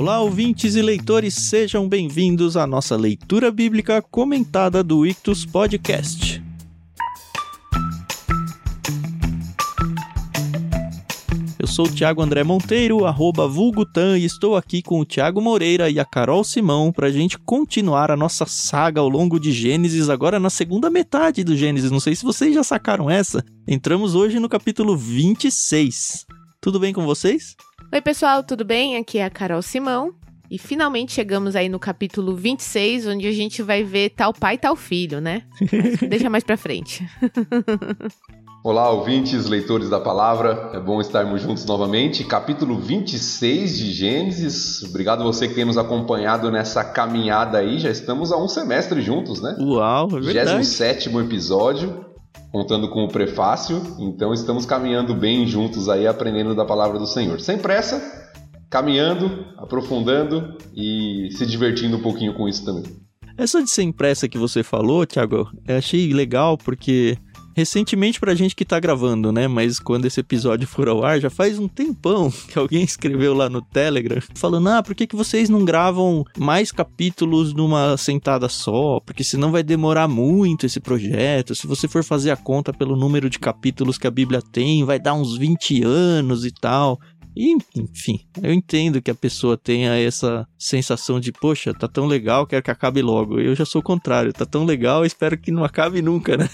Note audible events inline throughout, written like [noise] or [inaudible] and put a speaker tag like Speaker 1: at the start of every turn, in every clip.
Speaker 1: Olá, ouvintes e leitores, sejam bem-vindos à nossa leitura bíblica comentada do Ictus Podcast. Eu sou o Thiago André Monteiro, arroba Vulgutan, e estou aqui com o Thiago Moreira e a Carol Simão para a gente continuar a nossa saga ao longo de Gênesis, agora na segunda metade do Gênesis. Não sei se vocês já sacaram essa. Entramos hoje no capítulo 26. Tudo bem com vocês?
Speaker 2: Oi, pessoal, tudo bem? Aqui é a Carol Simão. E finalmente chegamos aí no capítulo 26, onde a gente vai ver tal pai, tal filho, né? [laughs] Deixa mais pra frente. [laughs]
Speaker 3: Olá, ouvintes, leitores da palavra, é bom estarmos juntos novamente. Capítulo 26 de Gênesis. Obrigado você que tem nos acompanhado nessa caminhada aí. Já estamos há um semestre juntos, né?
Speaker 1: Uau, é verdade.
Speaker 3: 27 episódio, contando com o prefácio. Então estamos caminhando bem juntos aí, aprendendo da palavra do Senhor. Sem pressa, caminhando, aprofundando e se divertindo um pouquinho com isso também.
Speaker 1: Essa de sem pressa que você falou, Thiago, eu achei legal porque recentemente pra gente que tá gravando, né? Mas quando esse episódio for ao ar, já faz um tempão [laughs] que alguém escreveu lá no Telegram falando: ah, por que, que vocês não gravam mais capítulos numa sentada só? Porque senão vai demorar muito esse projeto. Se você for fazer a conta pelo número de capítulos que a Bíblia tem, vai dar uns 20 anos e tal. E, enfim, eu entendo que a pessoa tenha essa sensação de, poxa, tá tão legal, quero que acabe logo. Eu já sou o contrário, tá tão legal, espero que não acabe nunca, né?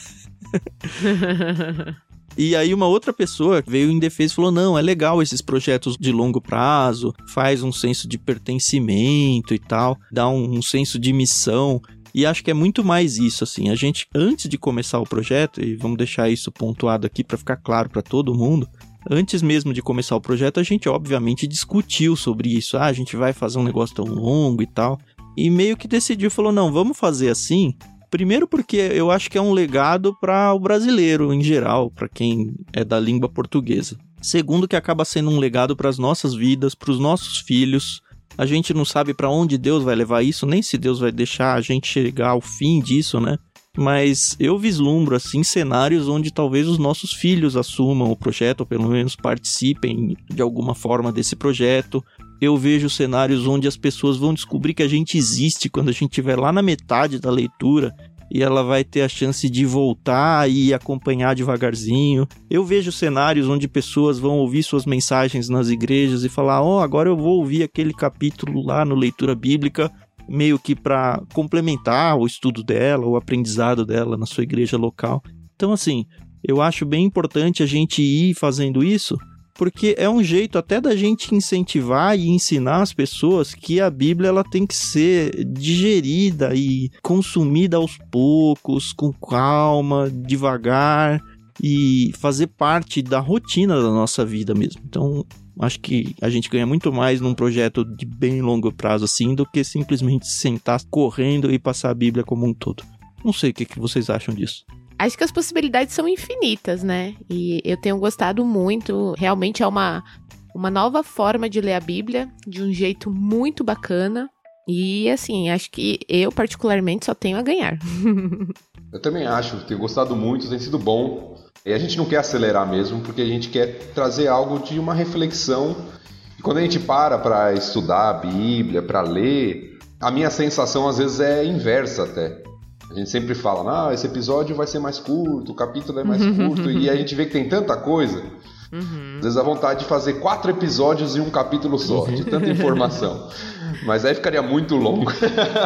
Speaker 1: [laughs] E aí uma outra pessoa veio em defesa e falou: "Não, é legal esses projetos de longo prazo, faz um senso de pertencimento e tal, dá um, um senso de missão". E acho que é muito mais isso assim. A gente antes de começar o projeto e vamos deixar isso pontuado aqui para ficar claro para todo mundo, antes mesmo de começar o projeto, a gente obviamente discutiu sobre isso. Ah, a gente vai fazer um negócio tão longo e tal. E meio que decidiu, falou: "Não, vamos fazer assim, Primeiro porque eu acho que é um legado para o brasileiro em geral, para quem é da língua portuguesa. Segundo que acaba sendo um legado para as nossas vidas, para os nossos filhos. A gente não sabe para onde Deus vai levar isso, nem se Deus vai deixar a gente chegar ao fim disso, né? Mas eu vislumbro assim cenários onde talvez os nossos filhos assumam o projeto, ou pelo menos participem de alguma forma desse projeto, eu vejo cenários onde as pessoas vão descobrir que a gente existe quando a gente estiver lá na metade da leitura e ela vai ter a chance de voltar e acompanhar devagarzinho. Eu vejo cenários onde pessoas vão ouvir suas mensagens nas igrejas e falar: "Ó, oh, agora eu vou ouvir aquele capítulo lá no leitura bíblica", meio que para complementar o estudo dela, o aprendizado dela na sua igreja local. Então assim, eu acho bem importante a gente ir fazendo isso porque é um jeito até da gente incentivar e ensinar as pessoas que a Bíblia ela tem que ser digerida e consumida aos poucos, com calma, devagar e fazer parte da rotina da nossa vida mesmo. Então, acho que a gente ganha muito mais num projeto de bem longo prazo assim do que simplesmente sentar correndo e passar a Bíblia como um todo. Não sei o que, que vocês acham disso.
Speaker 2: Acho que as possibilidades são infinitas, né? E eu tenho gostado muito. Realmente é uma, uma nova forma de ler a Bíblia, de um jeito muito bacana. E assim, acho que eu particularmente só tenho a ganhar. [laughs]
Speaker 3: eu também acho, tenho gostado muito, tem sido bom. E a gente não quer acelerar mesmo, porque a gente quer trazer algo de uma reflexão. E quando a gente para para estudar a Bíblia, para ler, a minha sensação às vezes é inversa até. A gente sempre fala, ah, esse episódio vai ser mais curto, o capítulo é mais curto, e a gente vê que tem tanta coisa. Uhum. Às vezes a vontade de fazer quatro episódios em um capítulo só, de tanta informação. [laughs] Mas aí ficaria muito longo.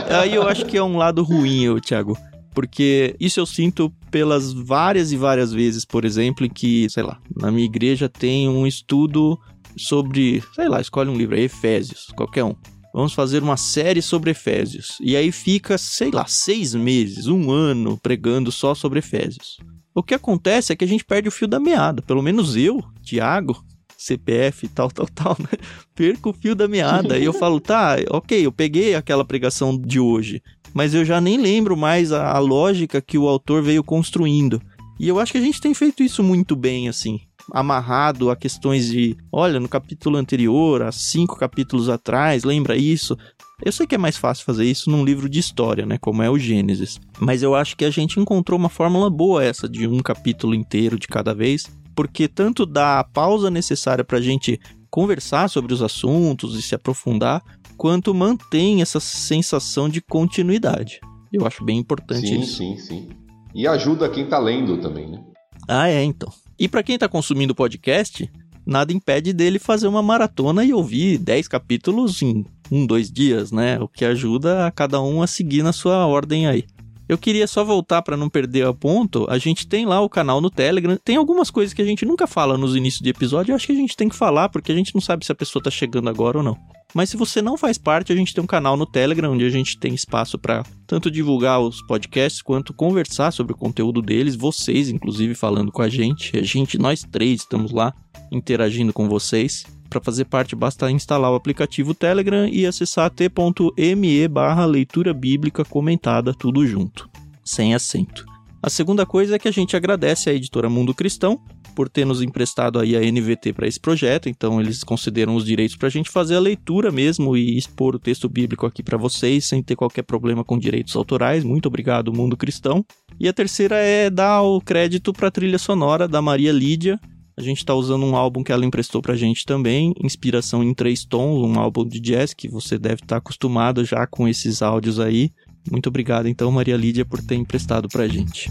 Speaker 1: aí eu acho que é um lado ruim, eu, Thiago. Porque isso eu sinto pelas várias e várias vezes, por exemplo, em que, sei lá, na minha igreja tem um estudo sobre, sei lá, escolhe um livro, Efésios, qualquer um vamos fazer uma série sobre Efésios. E aí fica, sei lá, seis meses, um ano pregando só sobre Efésios. O que acontece é que a gente perde o fio da meada. Pelo menos eu, Tiago, CPF tal, tal, tal, né? Perco o fio da meada. e eu falo, tá, ok, eu peguei aquela pregação de hoje, mas eu já nem lembro mais a, a lógica que o autor veio construindo. E eu acho que a gente tem feito isso muito bem, assim amarrado a questões de, olha, no capítulo anterior, há cinco capítulos atrás, lembra isso? Eu sei que é mais fácil fazer isso num livro de história, né, como é o Gênesis, mas eu acho que a gente encontrou uma fórmula boa essa de um capítulo inteiro de cada vez, porque tanto dá a pausa necessária para a gente conversar sobre os assuntos e se aprofundar, quanto mantém essa sensação de continuidade. Eu acho bem importante
Speaker 3: sim,
Speaker 1: isso.
Speaker 3: Sim, sim, sim. E ajuda quem tá lendo também, né?
Speaker 1: Ah, é, então. E para quem tá consumindo podcast, nada impede dele fazer uma maratona e ouvir 10 capítulos em um, dois dias, né? O que ajuda a cada um a seguir na sua ordem aí. Eu queria só voltar para não perder a ponto. A gente tem lá o canal no Telegram. Tem algumas coisas que a gente nunca fala nos inícios de episódio. Eu acho que a gente tem que falar porque a gente não sabe se a pessoa tá chegando agora ou não. Mas se você não faz parte, a gente tem um canal no Telegram onde a gente tem espaço para tanto divulgar os podcasts quanto conversar sobre o conteúdo deles, vocês inclusive falando com a gente. A gente nós três estamos lá interagindo com vocês. Para fazer parte, basta instalar o aplicativo Telegram e acessar t.me barra leitura bíblica comentada, tudo junto, sem acento. A segunda coisa é que a gente agradece à editora Mundo Cristão por ter nos emprestado aí a NVT para esse projeto, então eles consideram os direitos para a gente fazer a leitura mesmo e expor o texto bíblico aqui para vocês sem ter qualquer problema com direitos autorais. Muito obrigado, Mundo Cristão. E a terceira é dar o crédito para a trilha sonora da Maria Lídia, a gente está usando um álbum que ela emprestou pra gente também, Inspiração em Três Tons, um álbum de jazz que você deve estar tá acostumado já com esses áudios aí. Muito obrigado então, Maria Lídia, por ter emprestado pra gente.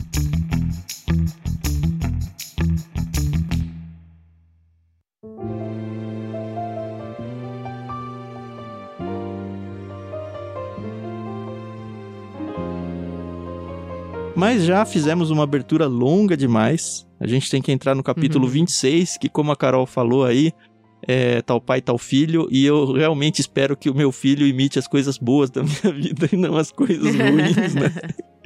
Speaker 1: Mas já fizemos uma abertura longa demais. A gente tem que entrar no capítulo uhum. 26, que como a Carol falou aí, é tal pai, tal filho, e eu realmente espero que o meu filho imite as coisas boas da [laughs] minha vida e não as coisas ruins, né?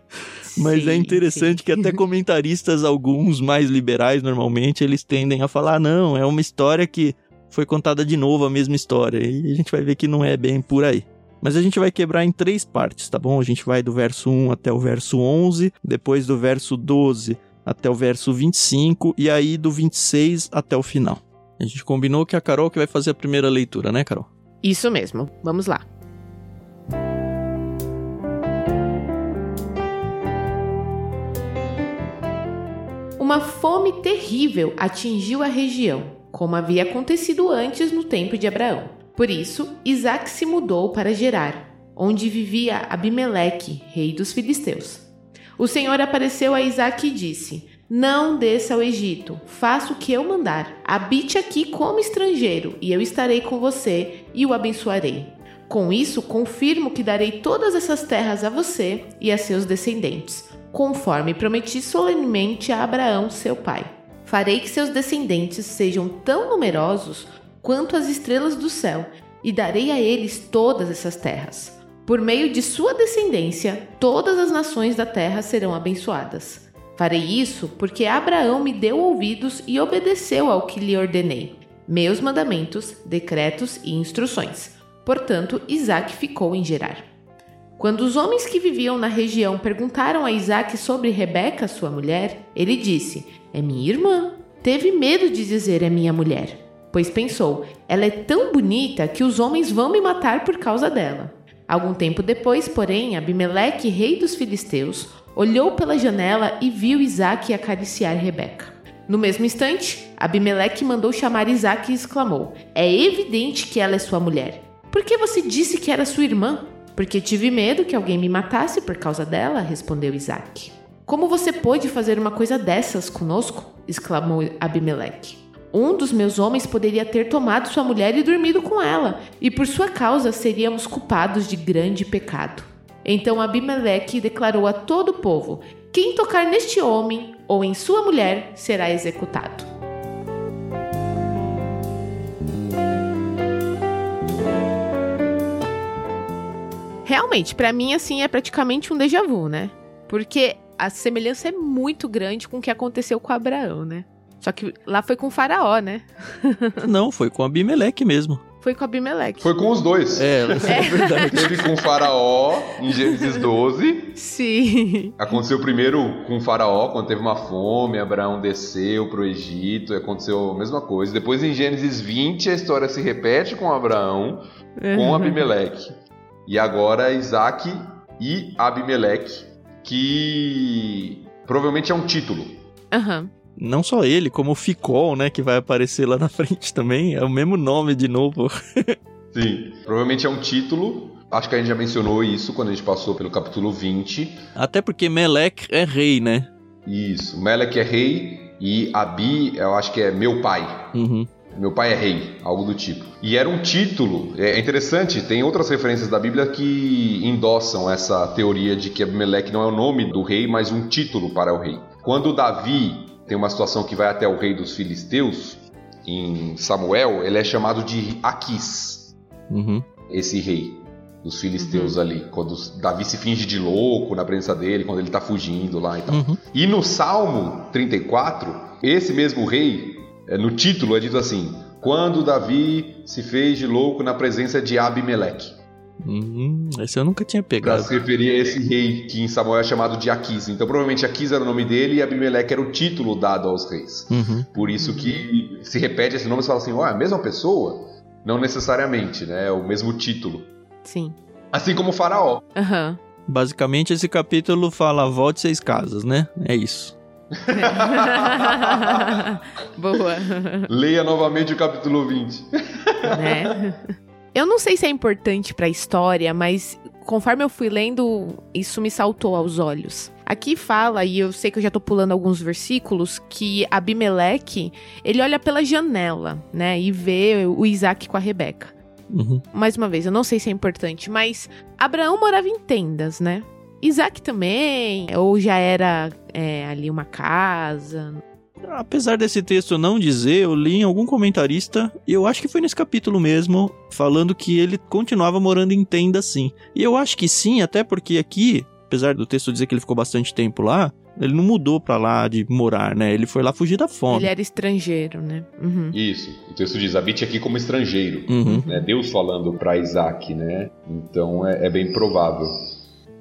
Speaker 1: [laughs] Mas sim, é interessante sim. que até comentaristas, alguns mais liberais normalmente, eles tendem a falar: não, é uma história que foi contada de novo a mesma história. E a gente vai ver que não é bem por aí. Mas a gente vai quebrar em três partes, tá bom? A gente vai do verso 1 até o verso 11, depois do verso 12 até o verso 25 e aí do 26 até o final. A gente combinou que é a Carol que vai fazer a primeira leitura, né, Carol?
Speaker 2: Isso mesmo. Vamos lá. Uma fome terrível atingiu a região, como havia acontecido antes no tempo de Abraão. Por isso, Isaac se mudou para Gerar, onde vivia Abimeleque, rei dos filisteus. O Senhor apareceu a Isaac e disse: Não desça ao Egito, faça o que eu mandar. Habite aqui como estrangeiro, e eu estarei com você e o abençoarei. Com isso, confirmo que darei todas essas terras a você e a seus descendentes, conforme prometi solenemente a Abraão, seu pai. Farei que seus descendentes sejam tão numerosos quanto as estrelas do céu, e darei a eles todas essas terras. Por meio de sua descendência, todas as nações da terra serão abençoadas. Farei isso porque Abraão me deu ouvidos e obedeceu ao que lhe ordenei, meus mandamentos, decretos e instruções. Portanto, Isaac ficou em Gerar. Quando os homens que viviam na região perguntaram a Isaac sobre Rebeca, sua mulher, ele disse: É minha irmã. Teve medo de dizer é minha mulher pois pensou: ela é tão bonita que os homens vão me matar por causa dela. Algum tempo depois, porém, Abimeleque, rei dos filisteus, olhou pela janela e viu Isaac acariciar Rebeca. No mesmo instante, Abimeleque mandou chamar Isaac e exclamou: É evidente que ela é sua mulher. Por que você disse que era sua irmã? Porque tive medo que alguém me matasse por causa dela, respondeu Isaac. Como você pôde fazer uma coisa dessas conosco? exclamou Abimeleque. Um dos meus homens poderia ter tomado sua mulher e dormido com ela, e por sua causa seríamos culpados de grande pecado. Então Abimeleque declarou a todo o povo: Quem tocar neste homem ou em sua mulher será executado. Realmente, para mim assim é praticamente um déjà vu, né? Porque a semelhança é muito grande com o que aconteceu com Abraão, né? Só que lá foi com o faraó, né? [laughs]
Speaker 1: Não, foi com Abimeleque mesmo.
Speaker 2: Foi com Abimeleque.
Speaker 3: Foi com os dois.
Speaker 1: É, [laughs] é. verdade.
Speaker 3: Teve com o faraó em Gênesis 12.
Speaker 2: Sim.
Speaker 3: Aconteceu primeiro com o faraó, quando teve uma fome, Abraão desceu pro Egito, aconteceu a mesma coisa. Depois em Gênesis 20 a história se repete com Abraão, uhum. com Abimeleque. E agora Isaac e Abimeleque, que provavelmente é um título.
Speaker 2: Aham. Uhum
Speaker 1: não só ele, como o Ficol, né, que vai aparecer lá na frente também, é o mesmo nome de novo. [laughs]
Speaker 3: Sim. Provavelmente é um título. Acho que a gente já mencionou isso quando a gente passou pelo capítulo 20.
Speaker 1: Até porque Melek é rei, né?
Speaker 3: Isso. Melek é rei e Abi, eu acho que é meu pai.
Speaker 1: Uhum.
Speaker 3: Meu pai é rei, algo do tipo. E era um título, é interessante, tem outras referências da Bíblia que endossam essa teoria de que Abimeleque não é o nome do rei, mas um título para o rei. Quando Davi tem uma situação que vai até o rei dos filisteus, em Samuel, ele é chamado de Aquis,
Speaker 1: Uhum.
Speaker 3: esse rei dos filisteus ali. Quando Davi se finge de louco na presença dele, quando ele tá fugindo lá e tal.
Speaker 1: Uhum.
Speaker 3: E no Salmo 34, esse mesmo rei, é, no título é dito assim: Quando Davi se fez de louco na presença de Abimeleque.
Speaker 1: Uhum. Esse eu nunca tinha pegado.
Speaker 3: se referir a esse rei que em Samuel é chamado de Aquis. Então provavelmente Aquis era o nome dele e Abimeleque era o título dado aos reis.
Speaker 1: Uhum.
Speaker 3: Por isso que se repete esse nome e fala assim: ó, é a mesma pessoa? Não necessariamente, né? É o mesmo título.
Speaker 2: Sim.
Speaker 3: Assim como o Faraó.
Speaker 2: Aham.
Speaker 1: Basicamente, esse capítulo fala volte seis casas, né? É isso. [laughs]
Speaker 2: Boa.
Speaker 3: Leia novamente o capítulo 20.
Speaker 2: né? [laughs] Eu não sei se é importante pra história, mas conforme eu fui lendo, isso me saltou aos olhos. Aqui fala, e eu sei que eu já tô pulando alguns versículos, que Abimeleque, ele olha pela janela, né, e vê o Isaac com a Rebeca.
Speaker 1: Uhum.
Speaker 2: Mais uma vez, eu não sei se é importante, mas Abraão morava em tendas, né? Isaac também, ou já era é, ali uma casa.
Speaker 1: Apesar desse texto não dizer, eu li em algum comentarista, e eu acho que foi nesse capítulo mesmo, falando que ele continuava morando em tenda sim. E eu acho que sim, até porque aqui, apesar do texto dizer que ele ficou bastante tempo lá, ele não mudou pra lá de morar, né? Ele foi lá fugir da fome.
Speaker 2: Ele era estrangeiro, né? Uhum.
Speaker 3: Isso. O texto diz: habite aqui como estrangeiro.
Speaker 1: Uhum.
Speaker 3: né? Deus falando para Isaac, né? Então é, é bem provável.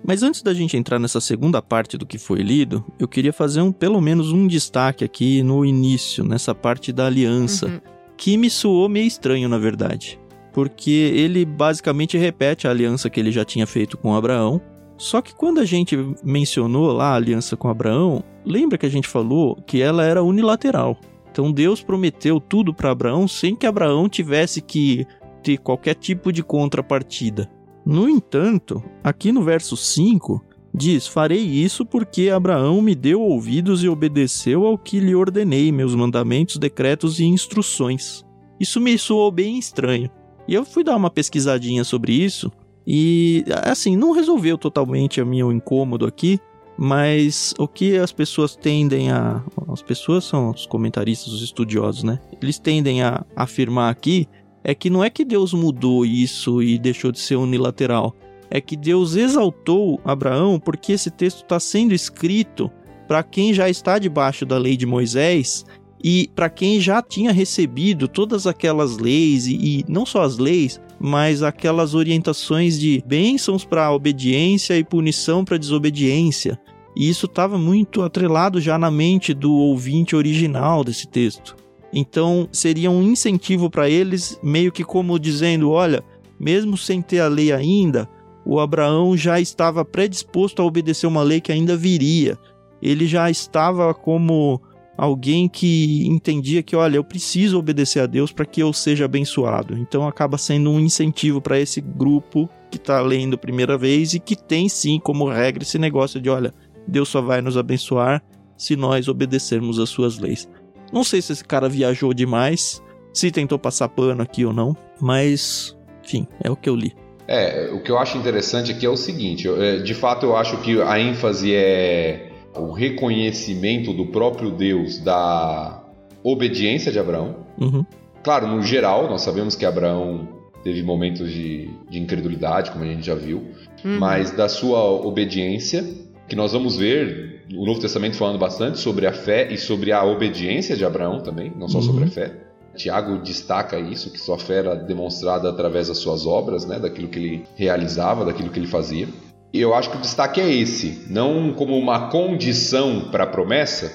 Speaker 1: Mas antes da gente entrar nessa segunda parte do que foi lido, eu queria fazer um, pelo menos um destaque aqui no início, nessa parte da aliança,
Speaker 2: Uhum.
Speaker 1: que me soou meio estranho, na verdade. Porque ele basicamente repete a aliança que ele já tinha feito com Abraão. Só que quando a gente mencionou lá a aliança com Abraão, lembra que a gente falou que ela era unilateral. Então Deus prometeu tudo para Abraão sem que Abraão tivesse que ter qualquer tipo de contrapartida. No entanto, aqui no verso 5, diz: Farei isso porque Abraão me deu ouvidos e obedeceu ao que lhe ordenei, meus mandamentos, decretos e instruções. Isso me soou bem estranho. E eu fui dar uma pesquisadinha sobre isso e, assim, não resolveu totalmente o meu incômodo aqui, mas o que as pessoas tendem a. As pessoas são os comentaristas, os estudiosos, né? Eles tendem a afirmar aqui é que não é que Deus mudou isso e deixou de ser unilateral. É que Deus exaltou Abraão porque esse texto está sendo escrito para quem já está debaixo da lei de Moisés e para quem já tinha recebido todas aquelas leis e, e não só as leis, mas aquelas orientações de bênçãos para a obediência e punição para a desobediência. E isso estava muito atrelado já na mente do ouvinte original desse texto. Então seria um incentivo para eles, meio que como dizendo: olha, mesmo sem ter a lei ainda, o Abraão já estava predisposto a obedecer uma lei que ainda viria. Ele já estava como alguém que entendia que, olha, eu preciso obedecer a Deus para que eu seja abençoado. Então acaba sendo um incentivo para esse grupo que está lendo primeira vez e que tem sim como regra esse negócio de, olha, Deus só vai nos abençoar se nós obedecermos as suas leis. Não sei se esse cara viajou demais, se tentou passar pano aqui ou não, mas, enfim, é o que eu li.
Speaker 3: É, o que eu acho interessante aqui é o seguinte: eu, é, de fato, eu acho que a ênfase é o reconhecimento do próprio Deus da obediência de Abraão.
Speaker 1: Uhum.
Speaker 3: Claro, no geral, nós sabemos que Abraão teve momentos de, de incredulidade, como a gente já viu,
Speaker 2: Uhum.
Speaker 3: mas da sua obediência, que nós vamos ver o Novo Testamento falando bastante sobre a fé e sobre a obediência de Abraão também, não só
Speaker 1: Uhum.
Speaker 3: sobre a fé. Tiago destaca isso, que sua fé era demonstrada através das suas obras, né, daquilo que ele realizava, daquilo que ele fazia. E eu acho que o destaque é esse, não como uma condição para a promessa,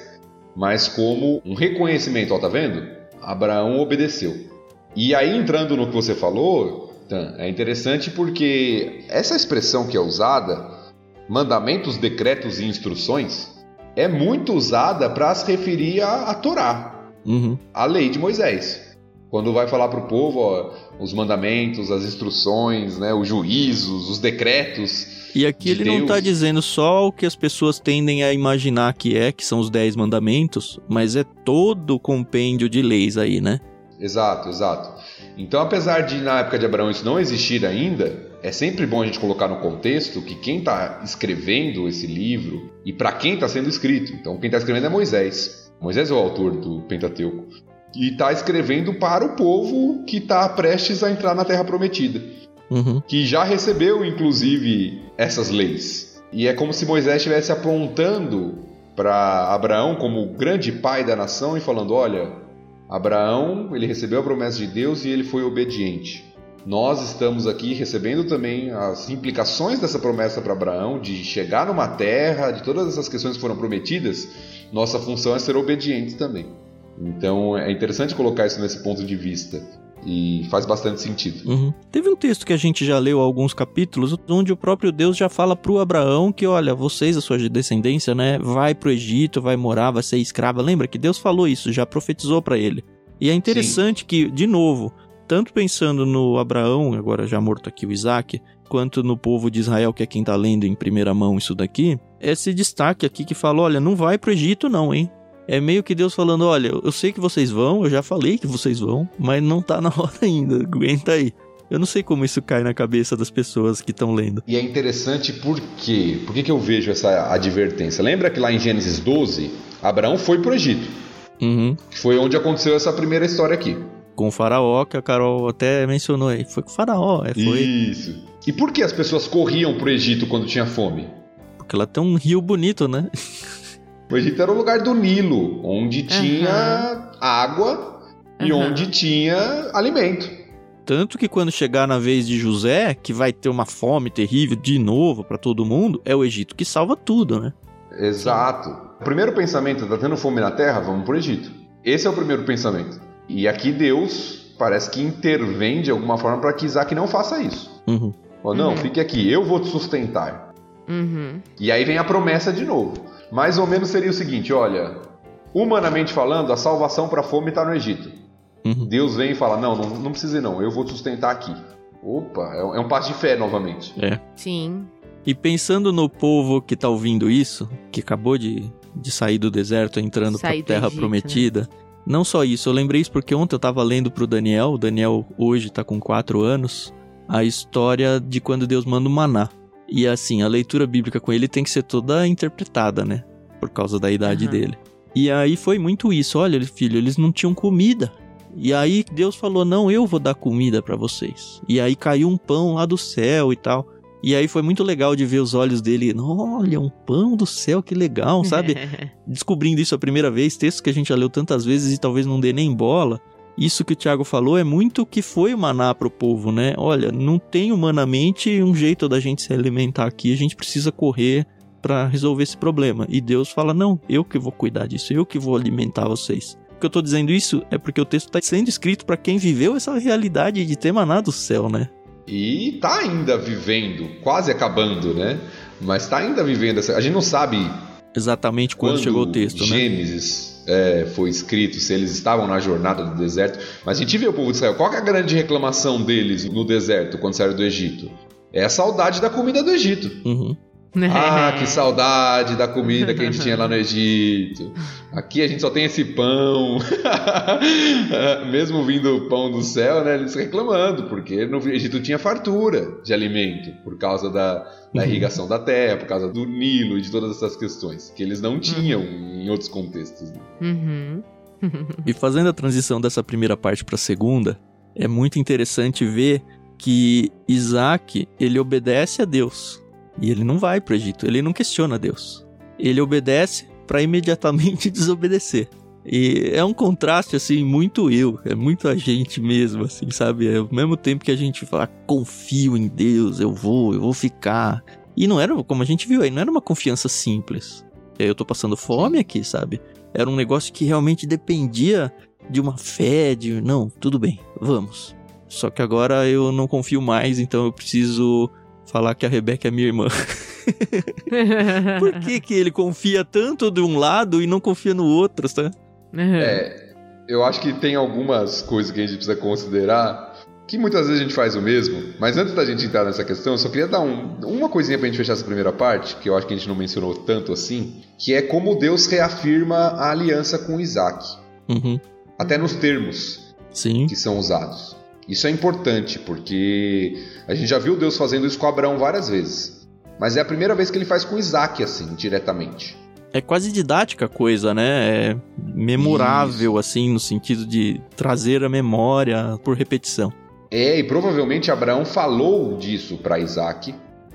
Speaker 3: mas como um reconhecimento, ó, tá vendo? Abraão obedeceu. E aí entrando no que você falou, é interessante porque essa expressão que é usada, mandamentos, decretos e instruções, é muito usada para se referir à, à Torá,
Speaker 1: Uhum.
Speaker 3: à lei de Moisés. Quando vai falar para o povo ó, os mandamentos, as instruções, né, os juízos, os decretos.
Speaker 1: E aqui
Speaker 3: de
Speaker 1: ele não está
Speaker 3: Deus.
Speaker 1: dizendo só o que as pessoas tendem a imaginar que é, que são os dez mandamentos, mas é todo o compêndio de leis aí, né?
Speaker 3: Exato, exato. Então, apesar de na época de Abraão isso não existir ainda, é sempre bom a gente colocar no contexto que quem está escrevendo esse livro e para quem está sendo escrito. Então, quem está escrevendo é Moisés. Moisés é o autor do Pentateuco. E está escrevendo para o povo que está prestes a entrar na Terra Prometida,
Speaker 1: Uhum.
Speaker 3: que já recebeu, inclusive, essas leis. E é como se Moisés estivesse apontando para Abraão como o grande pai da nação e falando: olha, Abraão, ele recebeu a promessa de Deus e ele foi obediente. Nós estamos aqui recebendo também as implicações dessa promessa para Abraão, de chegar numa terra, de todas essas questões que foram prometidas. Nossa função é ser obedientes também. Então é interessante colocar isso nesse ponto de vista. E faz bastante sentido.
Speaker 1: Uhum. Teve um texto que a gente já leu alguns capítulos, onde o próprio Deus já fala pro Abraão que, olha, vocês, a sua descendência, né, vai pro Egito, vai morar, vai ser escrava. Lembra que Deus falou isso, já profetizou para ele. E é interessante que, de novo, tanto pensando no Abraão, agora já morto aqui o Isaac, quanto no povo de Israel, que é quem tá lendo em primeira mão isso daqui, esse destaque aqui que fala, olha, não vai pro Egito não, hein? É meio que Deus falando, olha, eu sei que vocês vão, eu já falei que vocês vão, mas não tá na [laughs] hora ainda, aguenta aí. Eu não sei como isso cai na cabeça das pessoas que estão lendo.
Speaker 3: E é interessante por quê? Por que, que eu vejo essa advertência? Lembra que lá em Gênesis 12, Abraão foi para o Egito,
Speaker 1: Uhum.
Speaker 3: que foi onde aconteceu essa primeira história aqui.
Speaker 1: Com o faraó, que a Carol até mencionou aí. Foi com o faraó, é, foi.
Speaker 3: Isso. E por que as pessoas corriam para o Egito quando tinha fome?
Speaker 1: Porque lá tem um rio bonito, né?
Speaker 3: O Egito era o lugar do Nilo, onde tinha água e
Speaker 2: Aham.
Speaker 3: onde tinha alimento.
Speaker 1: Tanto que quando chegar na vez de José, que vai ter uma fome terrível de novo pra todo mundo, é o Egito que salva tudo, né?
Speaker 3: Exato. O primeiro pensamento, tá tendo fome na terra? Vamos pro Egito. Esse é o primeiro pensamento. E aqui Deus parece que intervém de alguma forma para que Isaac não faça isso.
Speaker 1: Uhum.
Speaker 3: Ou não,
Speaker 2: Uhum.
Speaker 3: fique aqui, eu vou te sustentar.
Speaker 2: Uhum.
Speaker 3: E aí vem a promessa de novo. Mais ou menos seria o seguinte, olha, humanamente falando, a salvação para a fome está no Egito.
Speaker 1: Uhum.
Speaker 3: Deus vem e fala, não, não, não precisa ir não, eu vou te sustentar aqui. Opa, é um- é um passo de fé novamente.
Speaker 1: É.
Speaker 2: Sim.
Speaker 1: E pensando no povo que tá ouvindo isso, que acabou de, de sair do deserto entrando pra
Speaker 2: do
Speaker 1: terra
Speaker 2: Egito,
Speaker 1: prometida. Não só isso, eu lembrei isso porque ontem eu tava lendo pro Daniel, o Daniel hoje tá com 4 anos, a história de quando Deus manda o maná. E assim, a leitura bíblica com ele tem que ser toda interpretada, né? Por causa da idade
Speaker 2: Aham.
Speaker 1: dele. E aí foi muito isso, olha, filho, eles não tinham comida. E aí Deus falou: "Não, eu vou dar comida pra vocês". E aí caiu um pão lá do céu e tal. E aí foi muito legal de ver os olhos dele, olha, um pão do céu, que legal, sabe? [laughs] Descobrindo isso a primeira vez, textos que a gente já leu tantas vezes e talvez não dê nem bola. Isso que o Tiago falou é muito o que foi o maná pro povo, né? Olha, não tem humanamente um jeito da gente se alimentar aqui, a gente precisa correr pra resolver esse problema. E Deus fala: "Não, eu que vou cuidar disso, eu que vou alimentar vocês". O que eu tô dizendo isso é porque o texto tá sendo escrito pra quem viveu essa realidade de ter maná do céu, né?
Speaker 3: E tá ainda vivendo, quase acabando, né? Mas tá ainda vivendo essa. A gente não sabe
Speaker 1: Exatamente quando, chegou o texto, né?
Speaker 3: Gênesis é, foi escrito, se eles estavam na jornada do deserto. Mas a gente vê o povo de Israel. Qual é a grande reclamação deles no deserto quando saíram do Egito? É a saudade da comida do Egito.
Speaker 1: Uhum. [laughs]
Speaker 3: Ah, que saudade da comida que a gente tinha lá no [laughs] Egito. Aqui a gente só tem esse pão. [laughs] Mesmo vindo o pão do céu, né? Eles reclamando, porque no Egito tinha fartura de alimento, por causa da, da
Speaker 1: Uhum.
Speaker 3: irrigação da terra, por causa do Nilo e de todas essas questões, que eles não tinham em outros contextos. né?
Speaker 2: Uhum.
Speaker 1: E fazendo a transição dessa primeira parte para a segunda, é muito interessante ver que Isaac, ele obedece a Deus. E ele não vai para o Egito, ele não questiona Deus. Ele obedece para imediatamente [laughs] desobedecer. E é um contraste, assim, muito eu, é muito a gente mesmo, assim, sabe? É ao mesmo tempo que a gente fala, confio em Deus, eu vou, eu vou ficar. E não era, como a gente viu aí, não era uma confiança simples. Eu tô passando fome aqui, sabe? Era um negócio que realmente dependia de uma fé, de não, tudo bem, vamos. Só que agora eu não confio mais, então eu preciso falar que a Rebeca é minha irmã. [laughs] Por que, que ele confia tanto de um lado e não confia no outro, tá?
Speaker 3: É, Eu acho que tem algumas coisas que a gente precisa considerar que muitas vezes a gente faz o mesmo, mas antes da gente entrar nessa questão, eu só queria dar um, uma coisinha pra gente fechar essa primeira parte, que eu acho que a gente não mencionou tanto assim, que é como Deus reafirma a aliança com Isaac.
Speaker 1: Uhum.
Speaker 3: Até nos termos
Speaker 1: Sim.
Speaker 3: que são usados. Isso é importante, porque a gente já viu Deus fazendo isso com Abraão várias vezes. Mas é a primeira vez que ele faz com Isaac, assim, diretamente.
Speaker 1: É quase didática a coisa, né? É memorável,
Speaker 3: Isso.
Speaker 1: assim, no sentido de trazer a memória por repetição.
Speaker 3: É, e provavelmente Abraão falou disso para Isaac,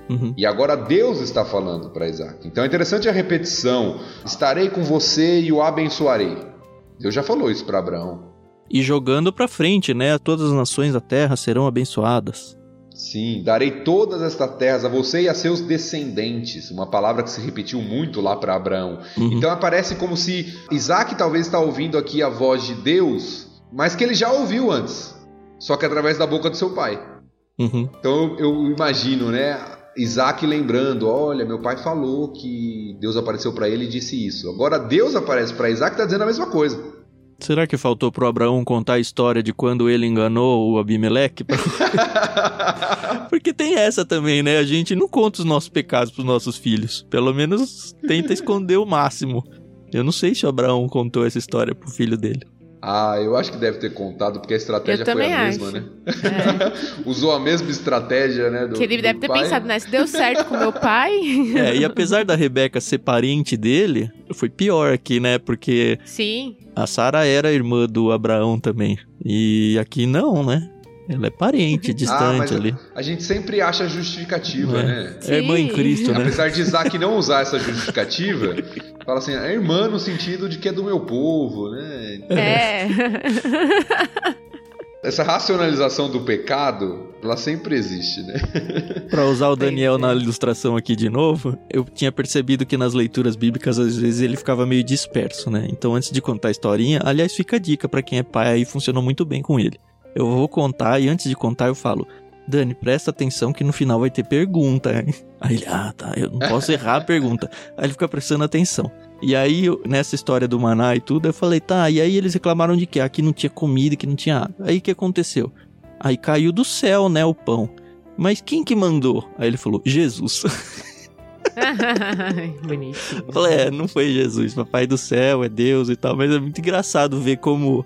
Speaker 1: Uhum.
Speaker 3: e agora Deus está falando para Isaac. Então é interessante a repetição: estarei com você e o abençoarei. Deus já falou isso para Abraão.
Speaker 1: E jogando pra frente, né? Todas as nações da terra serão abençoadas.
Speaker 3: Sim, darei todas estas terras a você e a seus descendentes. Uma palavra que se repetiu muito lá para Abraão.
Speaker 1: Uhum.
Speaker 3: Então aparece como se Isaac talvez está ouvindo aqui a voz de Deus, mas que ele já ouviu antes, só que através da boca do seu pai.
Speaker 1: Uhum.
Speaker 3: Então eu, eu imagino, né? Isaac lembrando, olha, meu pai falou que Deus apareceu para ele e disse isso. Agora Deus aparece para Isaac e está dizendo a mesma coisa.
Speaker 1: Será que faltou pro Abraão contar a história de quando ele enganou o Abimeleque? [laughs] [laughs] Porque tem essa também, né? A gente não conta os nossos pecados pros nossos filhos. Pelo menos tenta esconder o máximo. Eu não sei se o Abraão contou essa história pro filho dele.
Speaker 3: Ah, eu acho que deve ter contado, porque a estratégia
Speaker 2: Eu
Speaker 3: foi
Speaker 2: também
Speaker 3: a mesma,
Speaker 2: acho.
Speaker 3: né?
Speaker 2: É. [laughs]
Speaker 3: Usou a mesma estratégia, né? Do,
Speaker 2: Que ele
Speaker 3: do
Speaker 2: deve ter
Speaker 3: pai.
Speaker 2: pensado, né? Se deu certo com meu pai. [laughs]
Speaker 1: É, e apesar da Rebeca ser parente dele, foi pior aqui, né? Porque
Speaker 2: Sim.
Speaker 1: a Sara era irmã do Abraão também. E aqui não, né? Ela é parente, distante
Speaker 3: mas
Speaker 1: ali.
Speaker 3: A gente sempre acha justificativa,
Speaker 1: É.
Speaker 3: né?
Speaker 1: É irmã em. Cristo, né?
Speaker 3: Apesar de Isaac não usar essa justificativa, fala assim, é irmã no sentido de que é do meu povo, né?
Speaker 2: É. [laughs]
Speaker 3: Essa racionalização do pecado, ela sempre existe, né? [laughs]
Speaker 1: Pra usar o Daniel na ilustração aqui de novo, eu tinha percebido que nas leituras bíblicas às vezes ele ficava meio disperso, né? Então antes de contar a historinha, aliás, fica a dica pra quem é pai aí, funcionou muito bem com ele. Eu vou contar e antes de contar eu falo: Dani, presta atenção que no final vai ter pergunta. hein?" Aí ele, ah, tá, eu não posso [laughs] errar a pergunta. Aí ele fica prestando atenção. E aí, nessa história do maná e tudo, eu falei, tá, e aí eles reclamaram de que aqui não tinha comida, que não tinha água. Aí o que aconteceu? Aí caiu do céu, né, o pão. Mas quem que mandou? Aí ele falou, Jesus. [laughs] [laughs]
Speaker 2: Bonitinho.
Speaker 1: Eu falei, é, não foi Jesus, papai do céu, é Deus e tal. Mas é muito engraçado ver como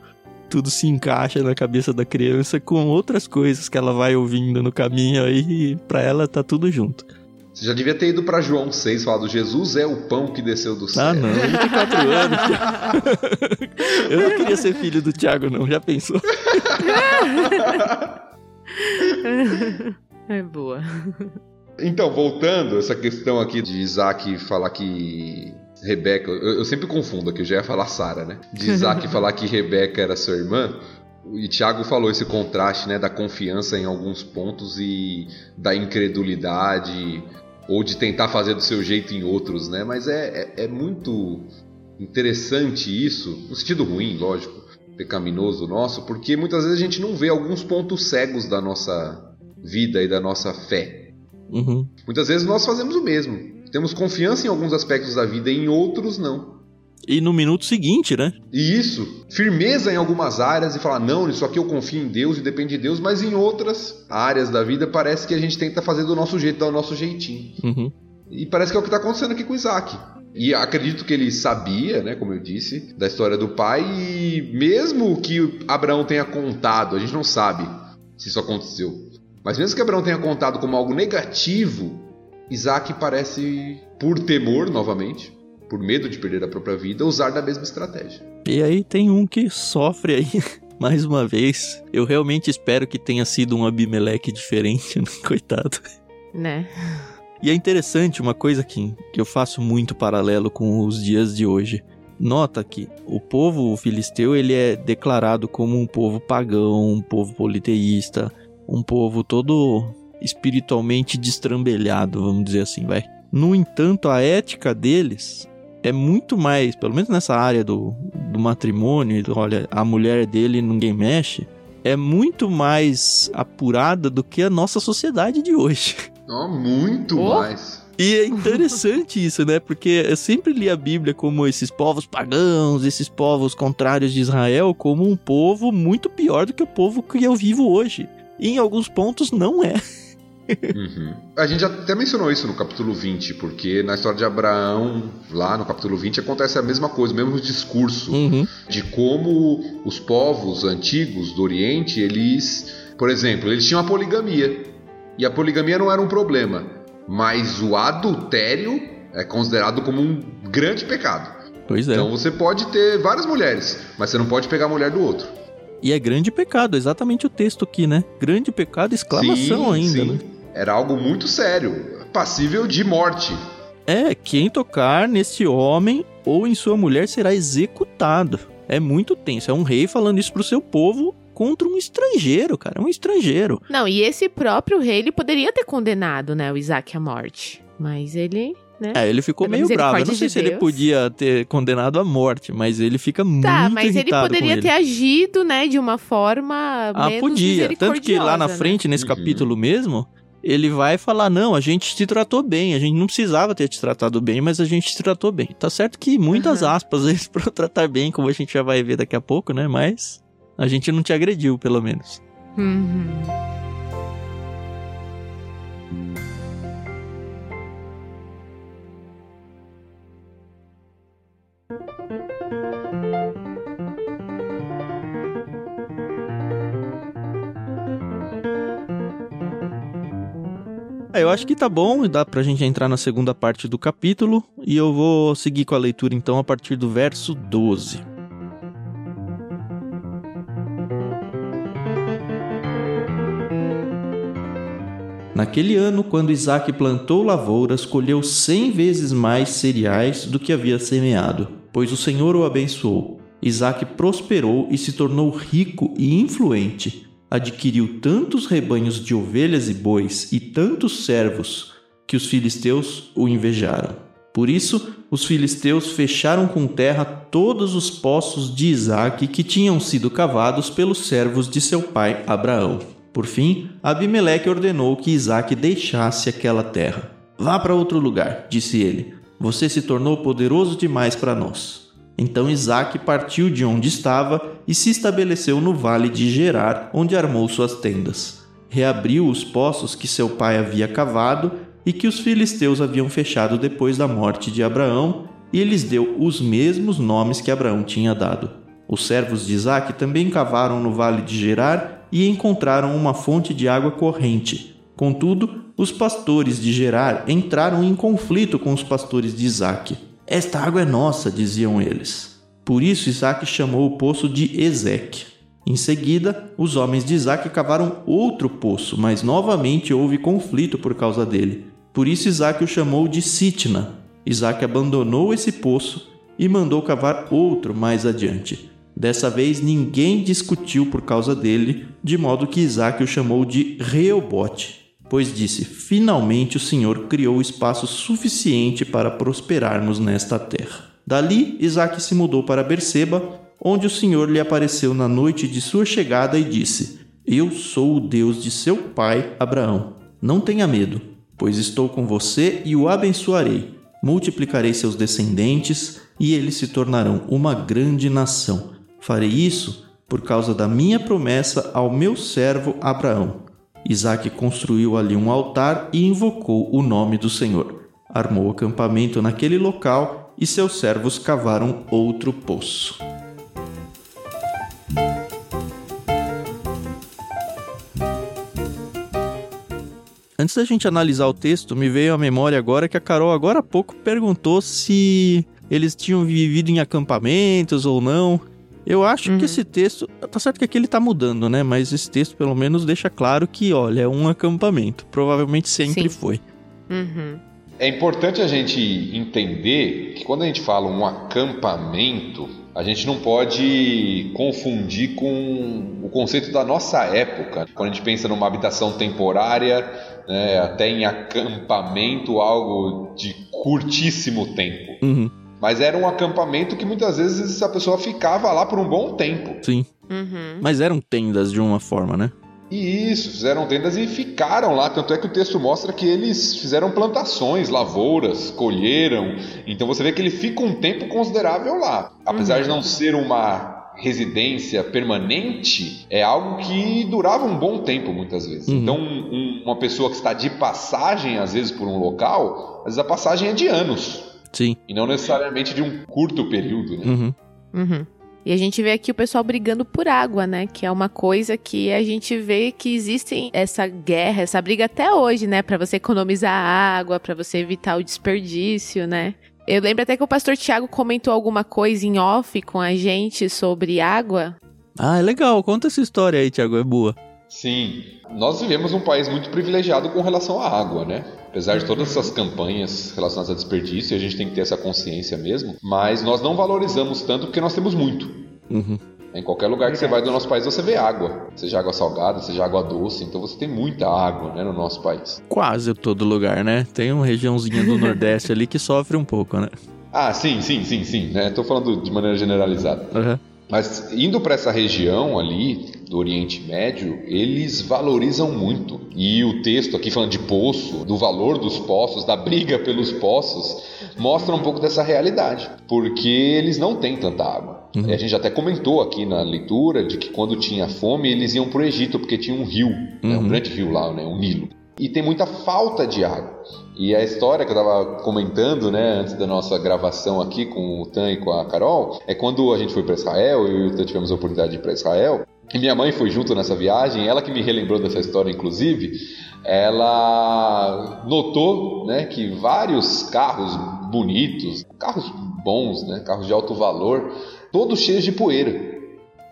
Speaker 1: tudo se encaixa na cabeça da criança com outras coisas que ela vai ouvindo no caminho aí. E pra ela tá tudo junto.
Speaker 3: Você já devia ter ido pra João 6 falado, Jesus é o pão que desceu do céu.
Speaker 1: Ah, não, 24 [laughs] anos. Eu não queria ser filho do Thiago, não, já pensou?
Speaker 2: É boa.
Speaker 3: Então, voltando, essa questão aqui de Isaac falar que Rebeca, eu, eu sempre confundo aqui, eu já ia falar Sara, né? De Isaac [laughs] falar que Rebeca era sua irmã. E Tiago falou esse contraste, né, da confiança em alguns pontos e da incredulidade ou de tentar fazer do seu jeito em outros, né? Mas é, é, é muito interessante isso, no sentido ruim, lógico, pecaminoso nosso, porque muitas vezes a gente não vê alguns pontos cegos da nossa vida e da nossa fé.
Speaker 1: Uhum.
Speaker 3: Muitas vezes nós fazemos o mesmo. Temos confiança em alguns aspectos da vida e em outros não.
Speaker 1: E no minuto seguinte, né?
Speaker 3: E isso, firmeza em algumas áreas e falar, não, isso aqui eu confio em Deus e depende de Deus, mas em outras áreas da vida parece que a gente tenta fazer do nosso jeito, dar o nosso jeitinho.
Speaker 1: Uhum.
Speaker 3: E parece que é o que está acontecendo aqui com Isaac. E acredito que ele sabia, né, como eu disse, da história do pai, e mesmo que Abraão tenha contado, a gente não sabe se isso aconteceu, mas mesmo que Abraão tenha contado como algo negativo, Isaac parece, por temor, novamente, por medo de perder a própria vida, usar da mesma estratégia.
Speaker 1: E aí tem um que sofre aí. [laughs] Mais uma vez, eu realmente espero que tenha sido um Abimeleque diferente, [laughs] né? coitado.
Speaker 2: Né?
Speaker 1: E é interessante uma coisa que, que eu faço muito paralelo com os dias de hoje. Nota que o povo filisteu ele é declarado como um povo pagão, um povo politeísta, um povo todo espiritualmente destrambelhado, vamos dizer assim, vai. No entanto, a ética deles é muito mais, pelo menos nessa área do, do matrimônio, do, olha, a mulher dele ninguém mexe, é muito mais apurada do que a nossa sociedade de hoje.
Speaker 3: Oh, muito
Speaker 2: Oh.
Speaker 3: mais.
Speaker 1: E é interessante isso, né? Porque eu sempre li a Bíblia como esses povos pagãos, esses povos contrários de Israel, como um povo muito pior do que o povo que eu vivo hoje. E em alguns pontos não é.
Speaker 3: Uhum. A gente até mencionou isso no capítulo 20, porque na história de Abraão, lá no capítulo 20, acontece a mesma coisa, o mesmo discurso
Speaker 1: Uhum.
Speaker 3: de como os povos antigos do Oriente, eles, por exemplo, eles tinham a poligamia. E a poligamia não era um problema, mas o adultério é considerado como um grande pecado.
Speaker 1: Pois é.
Speaker 3: Então você pode ter várias mulheres, mas você não pode pegar a mulher do outro.
Speaker 1: E é grande pecado, exatamente o texto aqui, né? Grande pecado, exclamação
Speaker 3: Sim,
Speaker 1: ainda,
Speaker 3: sim.
Speaker 1: né?
Speaker 3: Era algo muito sério, passível de morte.
Speaker 1: É, quem tocar neste homem ou em sua mulher será executado. É muito tenso. É um rei falando isso pro seu povo contra um estrangeiro, cara. Um estrangeiro.
Speaker 2: Não, e esse próprio rei, ele poderia ter condenado, né, o Isaac à morte. Mas ele, né?
Speaker 1: É, ele ficou
Speaker 2: Pela
Speaker 1: meio bravo. Eu não sei
Speaker 2: de
Speaker 1: se ele
Speaker 2: Deus.
Speaker 1: podia ter condenado à morte, mas ele fica muito
Speaker 2: Tá, mas ele
Speaker 1: irritado
Speaker 2: poderia ter
Speaker 1: ele.
Speaker 2: agido, né, de uma forma
Speaker 1: Ah,
Speaker 2: menos
Speaker 1: podia. Tanto que lá na
Speaker 2: né?
Speaker 1: frente, nesse
Speaker 3: Uhum.
Speaker 1: capítulo mesmo, ele vai falar: não, a gente te tratou bem, a gente não precisava ter te tratado bem, mas a gente te tratou bem. Tá certo que muitas
Speaker 2: Aham.
Speaker 1: aspas aí [laughs] pra tratar bem, como a gente já vai ver daqui a pouco, né? Mas a gente não te agrediu, pelo menos.
Speaker 2: Uhum.
Speaker 1: É, eu acho que tá bom, dá pra gente entrar na segunda parte do capítulo, e eu vou seguir com a leitura então a partir do verso 12. Naquele ano, quando Isaac plantou lavouras, colheu cem vezes mais cereais do que havia semeado, pois o Senhor o abençoou. Isaac prosperou e se tornou rico e influente. Adquiriu tantos rebanhos de ovelhas e bois e tantos servos que os filisteus o invejaram. Por isso, os filisteus fecharam com terra todos os poços de Isaac que tinham sido cavados pelos servos de seu pai Abraão. Por fim, Abimeleque ordenou que Isaac deixasse aquela terra. Vá para outro lugar, disse ele. Você se tornou poderoso demais para nós. Então Isaac partiu de onde estava e se estabeleceu no vale de Gerar, onde armou suas tendas. Reabriu os poços que seu pai havia cavado e que os filisteus haviam fechado depois da morte de Abraão, e lhes deu os mesmos nomes que Abraão tinha dado. Os servos de Isaac também cavaram no vale de Gerar e encontraram uma fonte de água corrente. Contudo, os pastores de Gerar entraram em conflito com os pastores de Isaac. Esta água é nossa, diziam eles. Por isso Isaac chamou o poço de Ezeque. Em seguida, os homens de Isaac cavaram outro poço, mas novamente houve conflito por causa dele. Por isso Isaac o chamou de Sitna. Isaac abandonou esse poço e mandou cavar outro mais adiante. Dessa vez ninguém discutiu por causa dele, de modo que Isaac o chamou de Reobote, pois disse: Finalmente o Senhor criou espaço suficiente para prosperarmos nesta terra. Dali, Isaac se mudou para Berseba, onde o Senhor lhe apareceu na noite de sua chegada e disse: Eu sou o Deus de seu pai Abraão. Não tenha medo, pois estou com você e o abençoarei. Multiplicarei seus descendentes e eles se tornarão uma grande nação. Farei isso por causa da minha promessa ao meu servo Abraão. Isaac construiu ali um altar e invocou o nome do Senhor. Armou acampamento naquele local e seus servos cavaram outro poço. Antes da gente analisar o texto, me veio à memória agora que a Carol agora há pouco perguntou se eles tinham vivido em acampamentos ou não. Eu acho
Speaker 2: Uhum.
Speaker 1: que esse texto, tá certo que aqui ele tá mudando, né? Mas esse texto pelo menos deixa claro que, olha, é um acampamento. Provavelmente sempre
Speaker 2: Sim.
Speaker 1: foi.
Speaker 2: Uhum.
Speaker 3: É importante a gente entender que quando a gente fala um acampamento, a gente não pode confundir com o conceito da nossa época. Quando a gente pensa numa habitação temporária, né, até em acampamento, algo de curtíssimo tempo.
Speaker 1: Uhum,
Speaker 3: Mas era um acampamento que muitas vezes a pessoa ficava lá por um bom tempo.
Speaker 1: sim.
Speaker 2: Uhum.
Speaker 1: Mas eram tendas de uma forma, né?
Speaker 3: E isso, fizeram tendas e ficaram lá. Tanto é que o texto mostra que eles fizeram plantações, lavouras, colheram. Então você vê que ele fica um tempo considerável lá. Apesar uhum. de não ser uma residência permanente, é algo que durava um bom tempo muitas vezes. Uhum. Então, um, uma pessoa que está de passagem, às vezes, por um local, às vezes a passagem é de anos.
Speaker 1: Sim.
Speaker 3: E não necessariamente de um curto período, né?
Speaker 1: Uhum.
Speaker 2: Uhum. E a gente vê aqui o pessoal brigando por água, né? Que é uma coisa que a gente vê que existe essa guerra, essa briga até hoje, né? Para você economizar água, para você evitar o desperdício, né? Eu lembro até que o pastor Tiago comentou alguma coisa em off com a gente sobre água.
Speaker 1: Ah, é legal. Conta essa história aí, Tiago, é boa.
Speaker 3: Sim. Nós vivemos um país muito privilegiado com relação à água, né? Apesar de todas essas campanhas relacionadas a desperdício, a gente tem que ter essa consciência mesmo, mas nós não valorizamos tanto porque nós temos muito.
Speaker 1: Uhum.
Speaker 3: Em qualquer lugar que você vai do nosso país, você vê água. Seja água salgada, seja água doce. Então você tem muita água né, no nosso país.
Speaker 1: Quase todo lugar, né? Tem uma regiãozinha do [laughs] Nordeste ali que sofre um pouco, né?
Speaker 3: Ah, sim, sim, sim, sim. Né? Tô falando de maneira generalizada.
Speaker 1: Uhum.
Speaker 3: Mas indo para essa região ali do Oriente Médio, eles valorizam muito. E o texto aqui falando de poço, do valor dos poços, da briga pelos poços, mostra um pouco dessa realidade, porque eles não têm tanta água. Uhum. A gente até comentou aqui na leitura de que quando tinha fome eles iam para o Egito porque tinha um rio, uhum. né, um uhum. grande rio lá, né, o Nilo. E tem muita falta de água. E a história que eu estava comentando, né, antes da nossa gravação aqui com o Tan e com a Carol, é quando a gente foi para Israel, eu e o Tan tivemos a oportunidade de ir para Israel, e minha mãe foi junto nessa viagem, ela que me relembrou dessa história, inclusive, ela notou, né, que vários carros bonitos, carros bons, né, carros de alto valor, todos cheios de poeira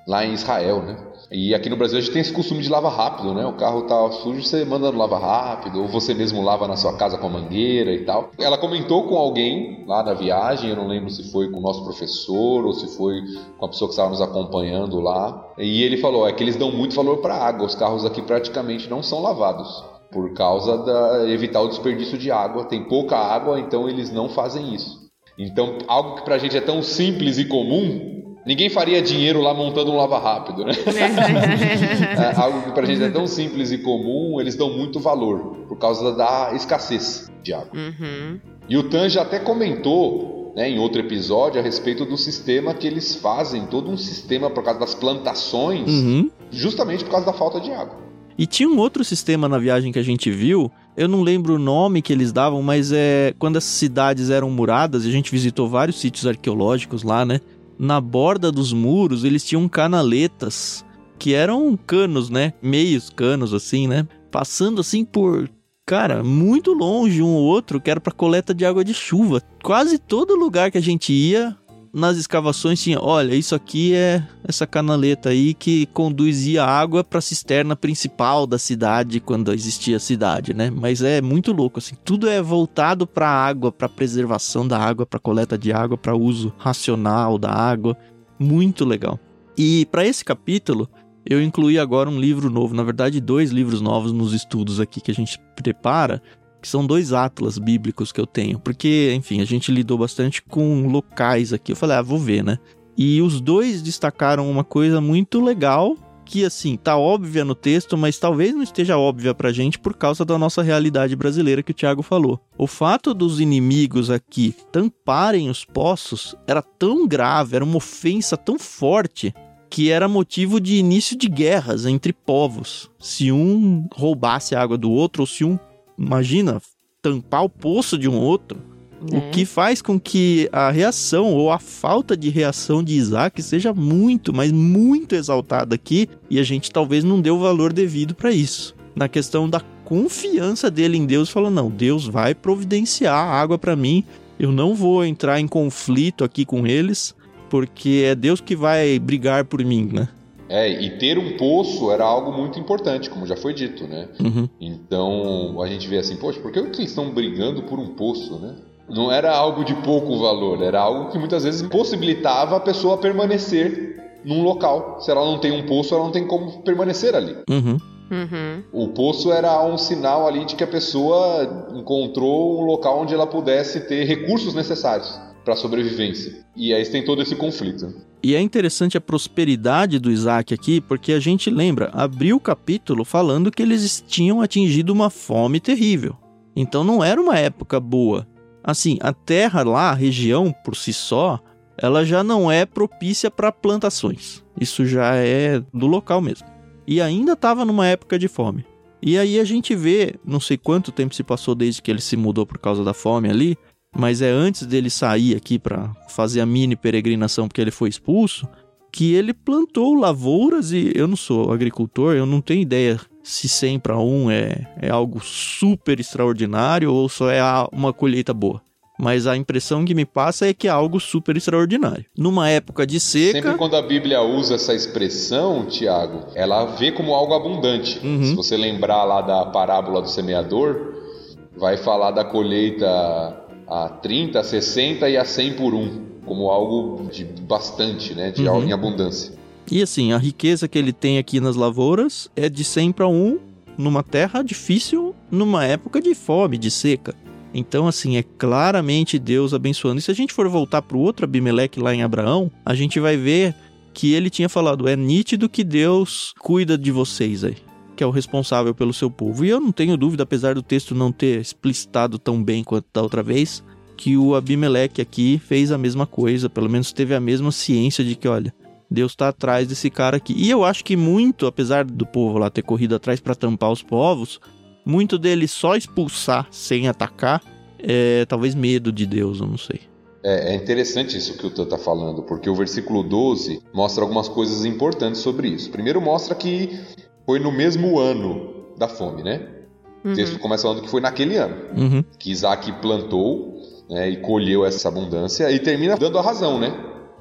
Speaker 3: lá em Israel, né? E aqui no Brasil a gente tem esse costume de lavar rápido, né? O carro tá sujo, você manda no lava rápido, ou você mesmo lava na sua casa com a mangueira e tal. Ela comentou com alguém lá na viagem, eu não lembro se foi com o nosso professor ou se foi com a pessoa que estava nos acompanhando lá. E ele falou: é que eles dão muito valor para água, os carros aqui praticamente não são lavados. Por causa da evitar o desperdício de água, tem pouca água, então eles não fazem isso. Então, algo que pra gente é tão simples e comum, Ninguém faria dinheiro lá montando um lava rápido, né? [laughs] é, algo que pra gente é tão simples e comum, eles dão muito valor por causa da escassez de água.
Speaker 2: Uhum.
Speaker 3: E o Tan já até comentou né, em outro episódio a respeito do sistema que eles fazem, todo um sistema por causa das plantações,
Speaker 1: uhum.
Speaker 3: justamente por causa da falta de água.
Speaker 1: E tinha um outro sistema na viagem que a gente viu, eu não lembro o nome que eles davam, mas é quando as cidades eram muradas, a gente visitou vários sítios arqueológicos lá, né? Na borda dos muros eles tinham canaletas que eram canos, né? Meios canos assim, né? Passando assim por cara, muito longe um ou outro, que era para coleta de água de chuva. Quase todo lugar que a gente ia, nas escavações tinha, olha, isso aqui é essa canaleta aí que conduzia água para a cisterna principal da cidade quando existia cidade, né? Mas é muito louco assim, tudo é voltado para água, para preservação da água, para coleta de água, para uso racional da água. Muito legal. E para esse capítulo, eu incluí agora um livro novo, na verdade, dois livros novos nos estudos aqui que a gente prepara, que são dois atlas bíblicos que eu tenho, porque, enfim, a gente lidou bastante com locais aqui. Eu falei, ah, vou ver, né? E os dois destacaram uma coisa muito legal, que assim, tá óbvia no texto, mas talvez não esteja óbvia pra gente por causa da nossa realidade brasileira que o Tiago falou. O fato dos inimigos aqui tamparem os poços era tão grave, era uma ofensa tão forte que era motivo de início de guerras entre povos. Se um roubasse a água do outro ou se um imagina tampar o poço de um outro. O né? que faz com que a reação ou a falta de reação de Isaac seja muito, mas muito exaltada aqui, e a gente talvez não deu o valor devido para isso. Na questão da confiança dele em Deus, falou: não, Deus vai providenciar água para mim, eu não vou entrar em conflito aqui com eles, porque é Deus que vai brigar por mim, né?
Speaker 3: É, e ter um poço era algo muito importante, como já foi dito, né?
Speaker 1: Uhum.
Speaker 3: Então a gente vê assim, poxa, por que eles estão brigando por um poço, né? Não era algo de pouco valor, era algo que muitas vezes possibilitava a pessoa permanecer num local. Se ela não tem um poço, ela não tem como permanecer ali.
Speaker 1: Uhum.
Speaker 2: Uhum.
Speaker 3: O poço era um sinal ali de que a pessoa encontrou um local onde ela pudesse ter recursos necessários. Para sobrevivência. E aí tem todo esse conflito.
Speaker 1: E é interessante a prosperidade do Isaac aqui, porque a gente lembra, abriu o capítulo falando que eles tinham atingido uma fome terrível. Então não era uma época boa. Assim, a terra lá, a região por si só, ela já não é propícia para plantações. Isso já é do local mesmo. E ainda estava numa época de fome. E aí a gente vê, não sei quanto tempo se passou desde que ele se mudou por causa da fome ali, mas é antes dele sair aqui para fazer a mini peregrinação porque ele foi expulso, que ele plantou lavouras e eu não sou agricultor, eu não tenho ideia se 100 para 1 é, é algo super extraordinário ou só é uma colheita boa. Mas a impressão que me passa é que é algo super extraordinário. Numa época de seca.
Speaker 3: Sempre quando a Bíblia usa essa expressão, Tiago, ela vê como algo abundante. Uhum. Se você lembrar lá da parábola do semeador, vai falar da colheita a 30, a 60 e a 100 por um, como algo de bastante, né, de uhum. em abundância.
Speaker 1: E assim, a riqueza que ele tem aqui nas lavouras é de 100 para 1 numa terra difícil, numa época de fome, de seca. Então, assim, é claramente Deus abençoando. E se a gente for voltar para o outro Abimeleque lá em Abraão, a gente vai ver que ele tinha falado: é nítido que Deus cuida de vocês aí, que é o responsável pelo seu povo. E eu não tenho dúvida, apesar do texto não ter explicitado tão bem quanto da outra vez, que o Abimeleque aqui fez a mesma coisa, pelo menos teve a mesma ciência de que, olha, Deus está atrás desse cara aqui. E eu acho que muito, apesar do povo lá ter corrido atrás para tampar os povos, muito dele só expulsar sem atacar é talvez medo de Deus, eu não sei.
Speaker 3: É, é interessante isso que o Teu está falando, porque o versículo 12 mostra algumas coisas importantes sobre isso. Primeiro, mostra que foi no mesmo ano da fome, né? Uhum. O texto começa falando que foi naquele ano uhum. que Isaac plantou né, e colheu essa abundância e termina dando a razão, né?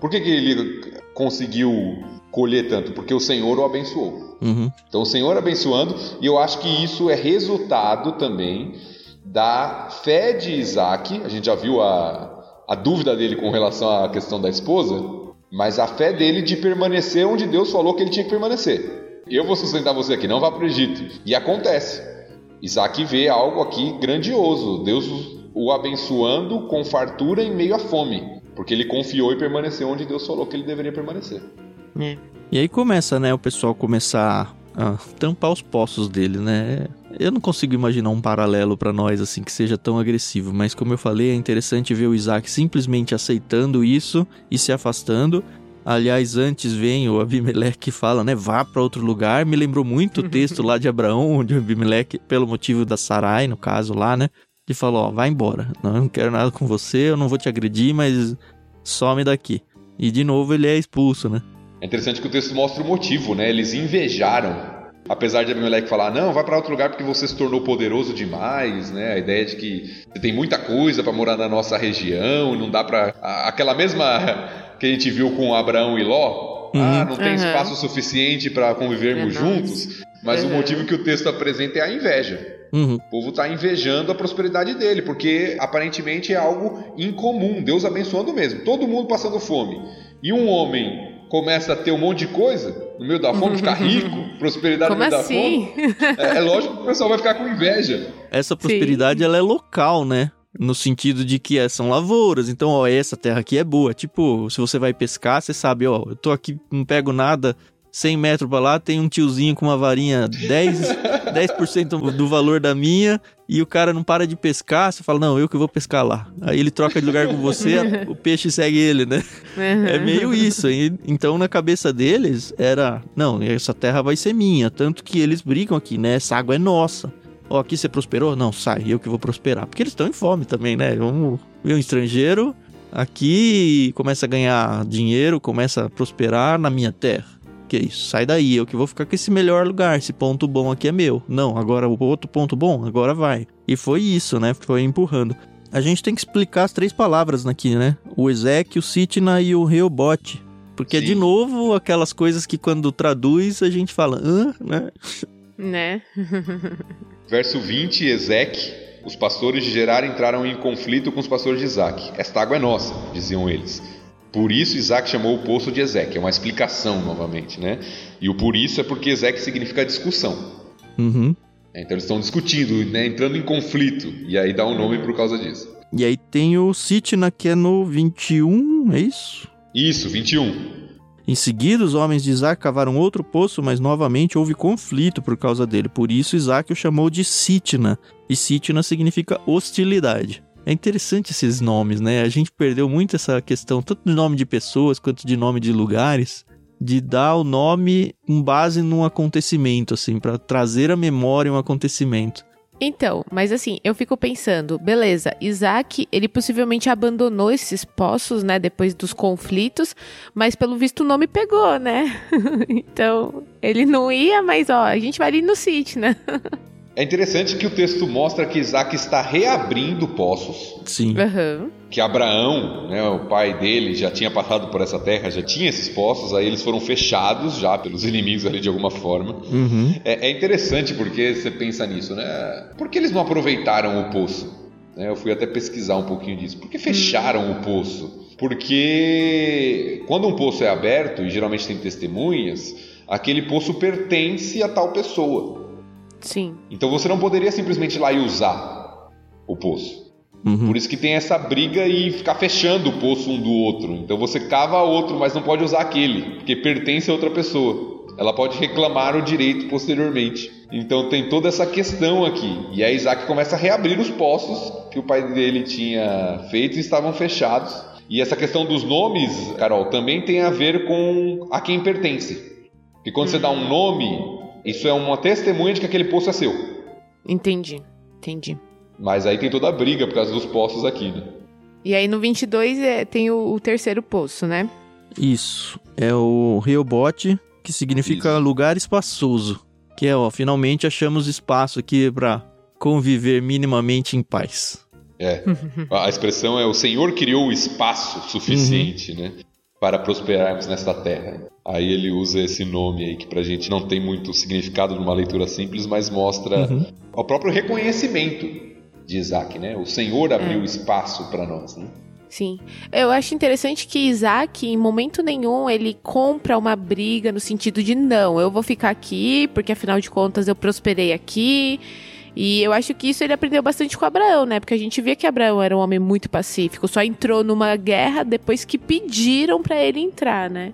Speaker 3: Por que, que ele conseguiu colher tanto? Porque o Senhor o abençoou. Uhum. Então o Senhor abençoando, e eu acho que isso é resultado também da fé de Isaac. A gente já viu a, a dúvida dele com relação à questão da esposa, mas a fé dele de permanecer onde Deus falou que ele tinha que permanecer. Eu vou sustentar você aqui, não vá para o Egito. E acontece. Isaac vê algo aqui grandioso. Deus o abençoando com fartura em meio à fome. Porque ele confiou e permaneceu onde Deus falou que ele deveria permanecer.
Speaker 1: É. E aí começa, né, o pessoal começar a tampar os poços dele, né? Eu não consigo imaginar um paralelo para nós assim que seja tão agressivo, mas como eu falei, é interessante ver o Isaac simplesmente aceitando isso e se afastando. Aliás, antes vem o Abimeleque que fala, né, vá para outro lugar. Me lembrou muito o [laughs] texto lá de Abraão, onde o Abimeleque, pelo motivo da Sarai, no caso lá, né, ele falou, ó, vai embora. Não, eu não quero nada com você, eu não vou te agredir, mas some daqui. E de novo ele é expulso, né?
Speaker 3: É interessante que o texto mostra o motivo, né? Eles invejaram. Apesar de Abimeleque falar, não, vai para outro lugar porque você se tornou poderoso demais, né? A ideia de que você tem muita coisa para morar na nossa região, não dá para aquela mesma que a gente viu com Abraão e Ló, uhum. ah, não tem uhum. espaço suficiente para convivermos é juntos. Mas uhum. o motivo que o texto apresenta é a inveja. Uhum. O povo está invejando a prosperidade dele, porque aparentemente é algo incomum. Deus abençoando mesmo. Todo mundo passando fome. E um homem começa a ter um monte de coisa no meio da fome, ficar rico, prosperidade
Speaker 2: Como
Speaker 3: no meio
Speaker 2: assim?
Speaker 3: da fome. É, é, lógico que o pessoal vai ficar com inveja.
Speaker 1: Essa prosperidade ela é local, né? No sentido de que é, são lavouras, então, ó, essa terra aqui é boa. Tipo, se você vai pescar, você sabe, ó, eu tô aqui, não pego nada, 100 metros pra lá, tem um tiozinho com uma varinha 10, 10% [laughs] do valor da minha, e o cara não para de pescar, você fala, não, eu que vou pescar lá. Aí ele troca de lugar com você, [laughs] o peixe segue ele, né? Uhum. É meio isso. Então, na cabeça deles, era, não, essa terra vai ser minha. Tanto que eles brigam aqui, né? Essa água é nossa. Ó, aqui você prosperou? Não, sai, eu que vou prosperar. Porque eles estão em fome também, né? Vamos ver um estrangeiro aqui começa a ganhar dinheiro, começa a prosperar na minha terra que é isso? Sai daí, eu que vou ficar com esse melhor lugar, esse ponto bom aqui é meu. Não, agora o outro ponto bom, agora vai. E foi isso, né? Foi empurrando. A gente tem que explicar as três palavras aqui, né? O Ezek, o Sitna e o Reobote. Porque, Sim. de novo, aquelas coisas que quando traduz a gente fala, hã, né?
Speaker 2: Né? [laughs]
Speaker 3: Verso 20, Ezek. Os pastores de Gerar entraram em conflito com os pastores de Isaac. Esta água é nossa, diziam eles. Por isso Isaac chamou o poço de Ezequiel, é uma explicação novamente, né? E o por isso é porque Ezequiel significa discussão.
Speaker 1: Uhum.
Speaker 3: É, então eles estão discutindo, né? entrando em conflito, e aí dá um nome por causa disso.
Speaker 1: E aí tem o Sitna, que é no 21, é isso?
Speaker 3: Isso, 21.
Speaker 1: Em seguida, os homens de Isaac cavaram outro poço, mas novamente houve conflito por causa dele. Por isso, Isaac o chamou de Sitna. E Sitna significa hostilidade. É interessante esses nomes, né? A gente perdeu muito essa questão, tanto de nome de pessoas quanto de nome de lugares, de dar o nome com base num acontecimento, assim, para trazer à memória um acontecimento.
Speaker 2: Então, mas assim, eu fico pensando, beleza, Isaac, ele possivelmente abandonou esses poços, né, depois dos conflitos, mas pelo visto o nome pegou, né? [laughs] então, ele não ia, mas ó, a gente vai ali no sítio, né? [laughs]
Speaker 3: É interessante que o texto mostra que Isaac está reabrindo poços.
Speaker 1: Sim.
Speaker 2: Uhum.
Speaker 3: Que Abraão, né, o pai dele, já tinha passado por essa terra, já tinha esses poços, aí eles foram fechados já pelos [laughs] inimigos ali de alguma forma.
Speaker 1: Uhum.
Speaker 3: É, é interessante porque você pensa nisso, né? Por que eles não aproveitaram o poço? Né, eu fui até pesquisar um pouquinho disso. Por que fecharam o poço? Porque quando um poço é aberto, e geralmente tem testemunhas, aquele poço pertence a tal pessoa.
Speaker 2: Sim.
Speaker 3: Então você não poderia simplesmente ir lá e usar o poço.
Speaker 1: Uhum.
Speaker 3: Por isso que tem essa briga e ficar fechando o poço um do outro. Então você cava outro, mas não pode usar aquele, porque pertence a outra pessoa. Ela pode reclamar o direito posteriormente. Então tem toda essa questão aqui. E aí Isaac começa a reabrir os poços que o pai dele tinha feito e estavam fechados. E essa questão dos nomes, Carol, também tem a ver com a quem pertence. Porque quando você dá um nome, isso é uma testemunha de que aquele poço é seu.
Speaker 2: Entendi, entendi.
Speaker 3: Mas aí tem toda a briga por causa dos poços aqui, né?
Speaker 2: E aí no 22 é, tem o, o terceiro poço, né?
Speaker 1: Isso. É o Reobote, que significa
Speaker 3: Isso.
Speaker 1: lugar espaçoso. Que é, ó, finalmente achamos espaço aqui pra conviver minimamente em paz.
Speaker 3: É. [laughs] A expressão é o Senhor criou o espaço suficiente, né? Para prosperarmos nesta terra. Aí ele usa esse nome aí que pra gente não tem muito significado numa leitura simples, mas mostra
Speaker 1: Uhum.
Speaker 3: o próprio reconhecimento de Isaac, né? O Senhor abriu espaço para nós, né?
Speaker 2: Sim. Eu acho interessante que Isaac, em momento nenhum, ele compra uma briga no sentido de não, eu vou ficar aqui, porque afinal de contas eu prosperei aqui. E eu acho que isso ele aprendeu bastante com Abraão, né? Porque a gente via que Abraão era um homem muito pacífico, só entrou numa guerra depois que pediram pra ele entrar, né?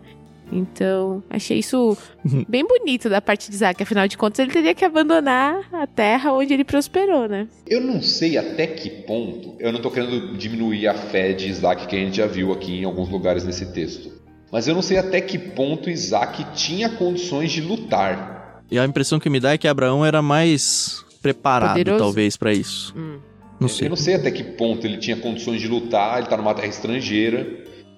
Speaker 2: Então, achei isso [laughs] bem bonito da parte de Isaac. Afinal de contas, ele teria que abandonar a terra onde ele prosperou, né?
Speaker 3: Eu não sei até que ponto. Eu não tô querendo diminuir a fé de Isaac que a gente já viu aqui em alguns lugares nesse texto. Mas eu não sei até que ponto Isaac tinha condições de lutar.
Speaker 1: E a impressão que me dá é que Abraão era mais preparado,
Speaker 2: Poderoso?
Speaker 1: talvez, pra isso.
Speaker 2: Hum.
Speaker 1: Não sei.
Speaker 3: Eu não sei até que ponto ele tinha condições de lutar, ele tá numa terra estrangeira.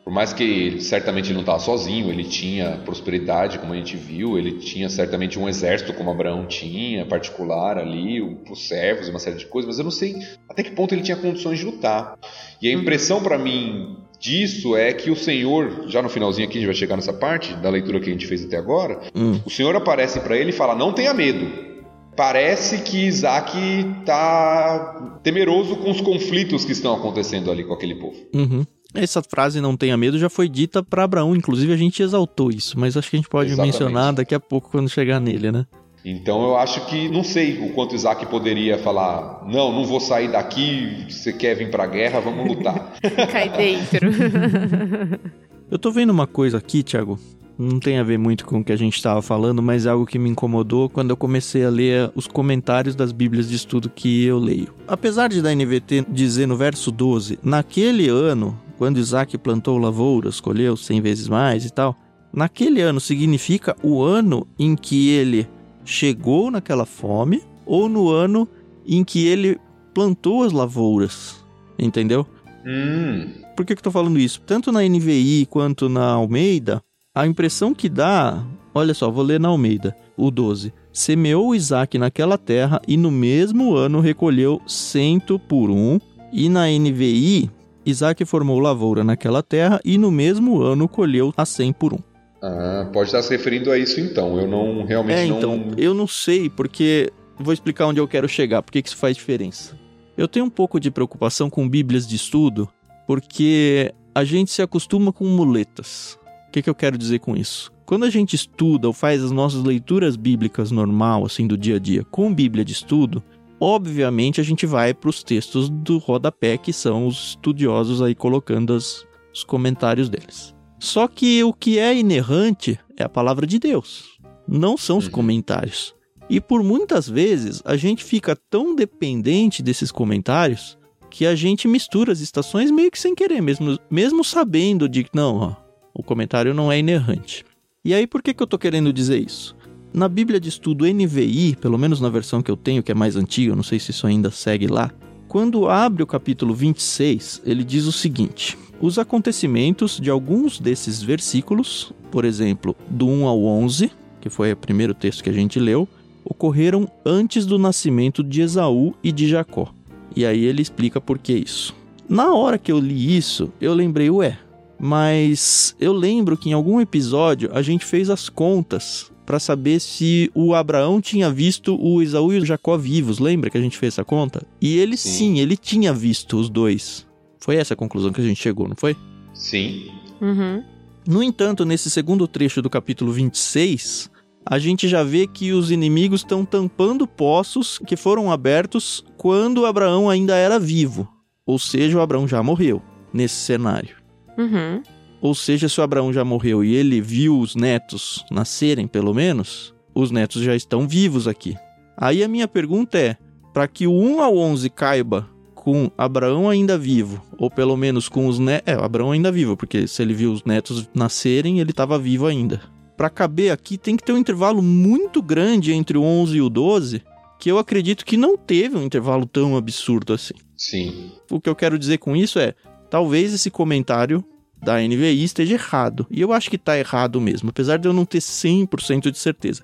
Speaker 3: Por mais que certamente ele não estava sozinho, ele tinha prosperidade, como a gente viu, ele tinha certamente um exército, como Abraão tinha, particular ali, os servos, uma série de coisas, mas eu não sei até que ponto ele tinha condições de lutar. E a impressão para mim disso é que o Senhor, já no finalzinho aqui, a gente vai chegar nessa parte da leitura que a gente fez até agora,
Speaker 1: Hum.
Speaker 3: o Senhor aparece para ele e fala: Não tenha medo. Parece que Isaac está temeroso com os conflitos que estão acontecendo ali com aquele povo.
Speaker 1: Uhum. Essa frase não tenha medo já foi dita pra Abraão, inclusive a gente exaltou isso, mas acho que a gente pode
Speaker 3: Exatamente.
Speaker 1: mencionar daqui a pouco quando chegar nele, né?
Speaker 3: Então eu acho que não sei o quanto Isaac poderia falar: Não, não vou sair daqui. Você quer vir para a guerra? Vamos lutar. [laughs]
Speaker 2: Cai dentro. [laughs]
Speaker 1: Eu tô vendo uma coisa aqui, Thiago. Não tem a ver muito com o que a gente estava falando, mas é algo que me incomodou quando eu comecei a ler os comentários das Bíblias de estudo que eu leio. Apesar de da NVT dizer no verso 12, naquele ano, quando Isaac plantou lavouras, colheu cem vezes mais e tal, naquele ano significa o ano em que ele chegou naquela fome ou no ano em que ele plantou as lavouras, entendeu?
Speaker 3: hum,
Speaker 1: Por que, que eu tô falando isso? Tanto na NVI quanto na Almeida, a impressão que dá. Olha só, vou ler na Almeida, o 12. Semeou Isaac naquela terra e no mesmo ano recolheu cento por um. E na NVI, Isaac formou lavoura naquela terra e no mesmo ano colheu a cem por um.
Speaker 3: ah, pode estar se referindo a isso então. Eu não realmente
Speaker 1: É,
Speaker 3: não.
Speaker 1: então, eu não sei, porque. Vou explicar onde eu quero chegar, porque que isso faz diferença. Eu tenho um pouco de preocupação com Bíblias de estudo, porque a gente se acostuma com muletas. O que, que eu quero dizer com isso? Quando a gente estuda ou faz as nossas leituras bíblicas normal, assim, do dia a dia, com Bíblia de estudo, obviamente a gente vai para os textos do rodapé, que são os estudiosos aí colocando as, os comentários deles. Só que o que é inerrante é a palavra de Deus, não são os uhum. comentários. E por muitas vezes a gente fica tão dependente desses comentários que a gente mistura as estações meio que sem querer, mesmo, mesmo sabendo de que não, ó, o comentário não é inerrante. E aí por que, que eu tô querendo dizer isso? Na Bíblia de Estudo NVI, pelo menos na versão que eu tenho, que é mais antiga, não sei se isso ainda segue lá, quando abre o capítulo 26, ele diz o seguinte: Os acontecimentos de alguns desses versículos, por exemplo, do 1 ao 11, que foi o primeiro texto que a gente leu, ocorreram antes do nascimento de Esaú e de Jacó. E aí ele explica por que isso. Na hora que eu li isso, eu lembrei, ué, mas eu lembro que em algum episódio a gente fez as contas para saber se o Abraão tinha visto o Esaú e o Jacó vivos. Lembra que a gente fez essa conta? E ele sim. sim, ele tinha visto os dois. Foi essa a conclusão que a gente chegou, não foi?
Speaker 3: Sim.
Speaker 2: Uhum.
Speaker 1: No entanto, nesse segundo trecho do capítulo 26, a gente já vê que os inimigos estão tampando poços que foram abertos quando Abraão ainda era vivo. Ou seja, o Abraão já morreu nesse cenário.
Speaker 2: Uhum.
Speaker 1: Ou seja, se o Abraão já morreu e ele viu os netos nascerem, pelo menos, os netos já estão vivos aqui. Aí a minha pergunta é: para que o 1 ao 11 caiba com Abraão ainda vivo, ou pelo menos com os netos. É, Abraão ainda vivo, porque se ele viu os netos nascerem, ele estava vivo ainda. Para caber aqui, tem que ter um intervalo muito grande entre o 11 e o 12, que eu acredito que não teve um intervalo tão absurdo assim.
Speaker 3: Sim.
Speaker 1: O que eu quero dizer com isso é: talvez esse comentário da NVI esteja errado. E eu acho que está errado mesmo, apesar de eu não ter 100% de certeza.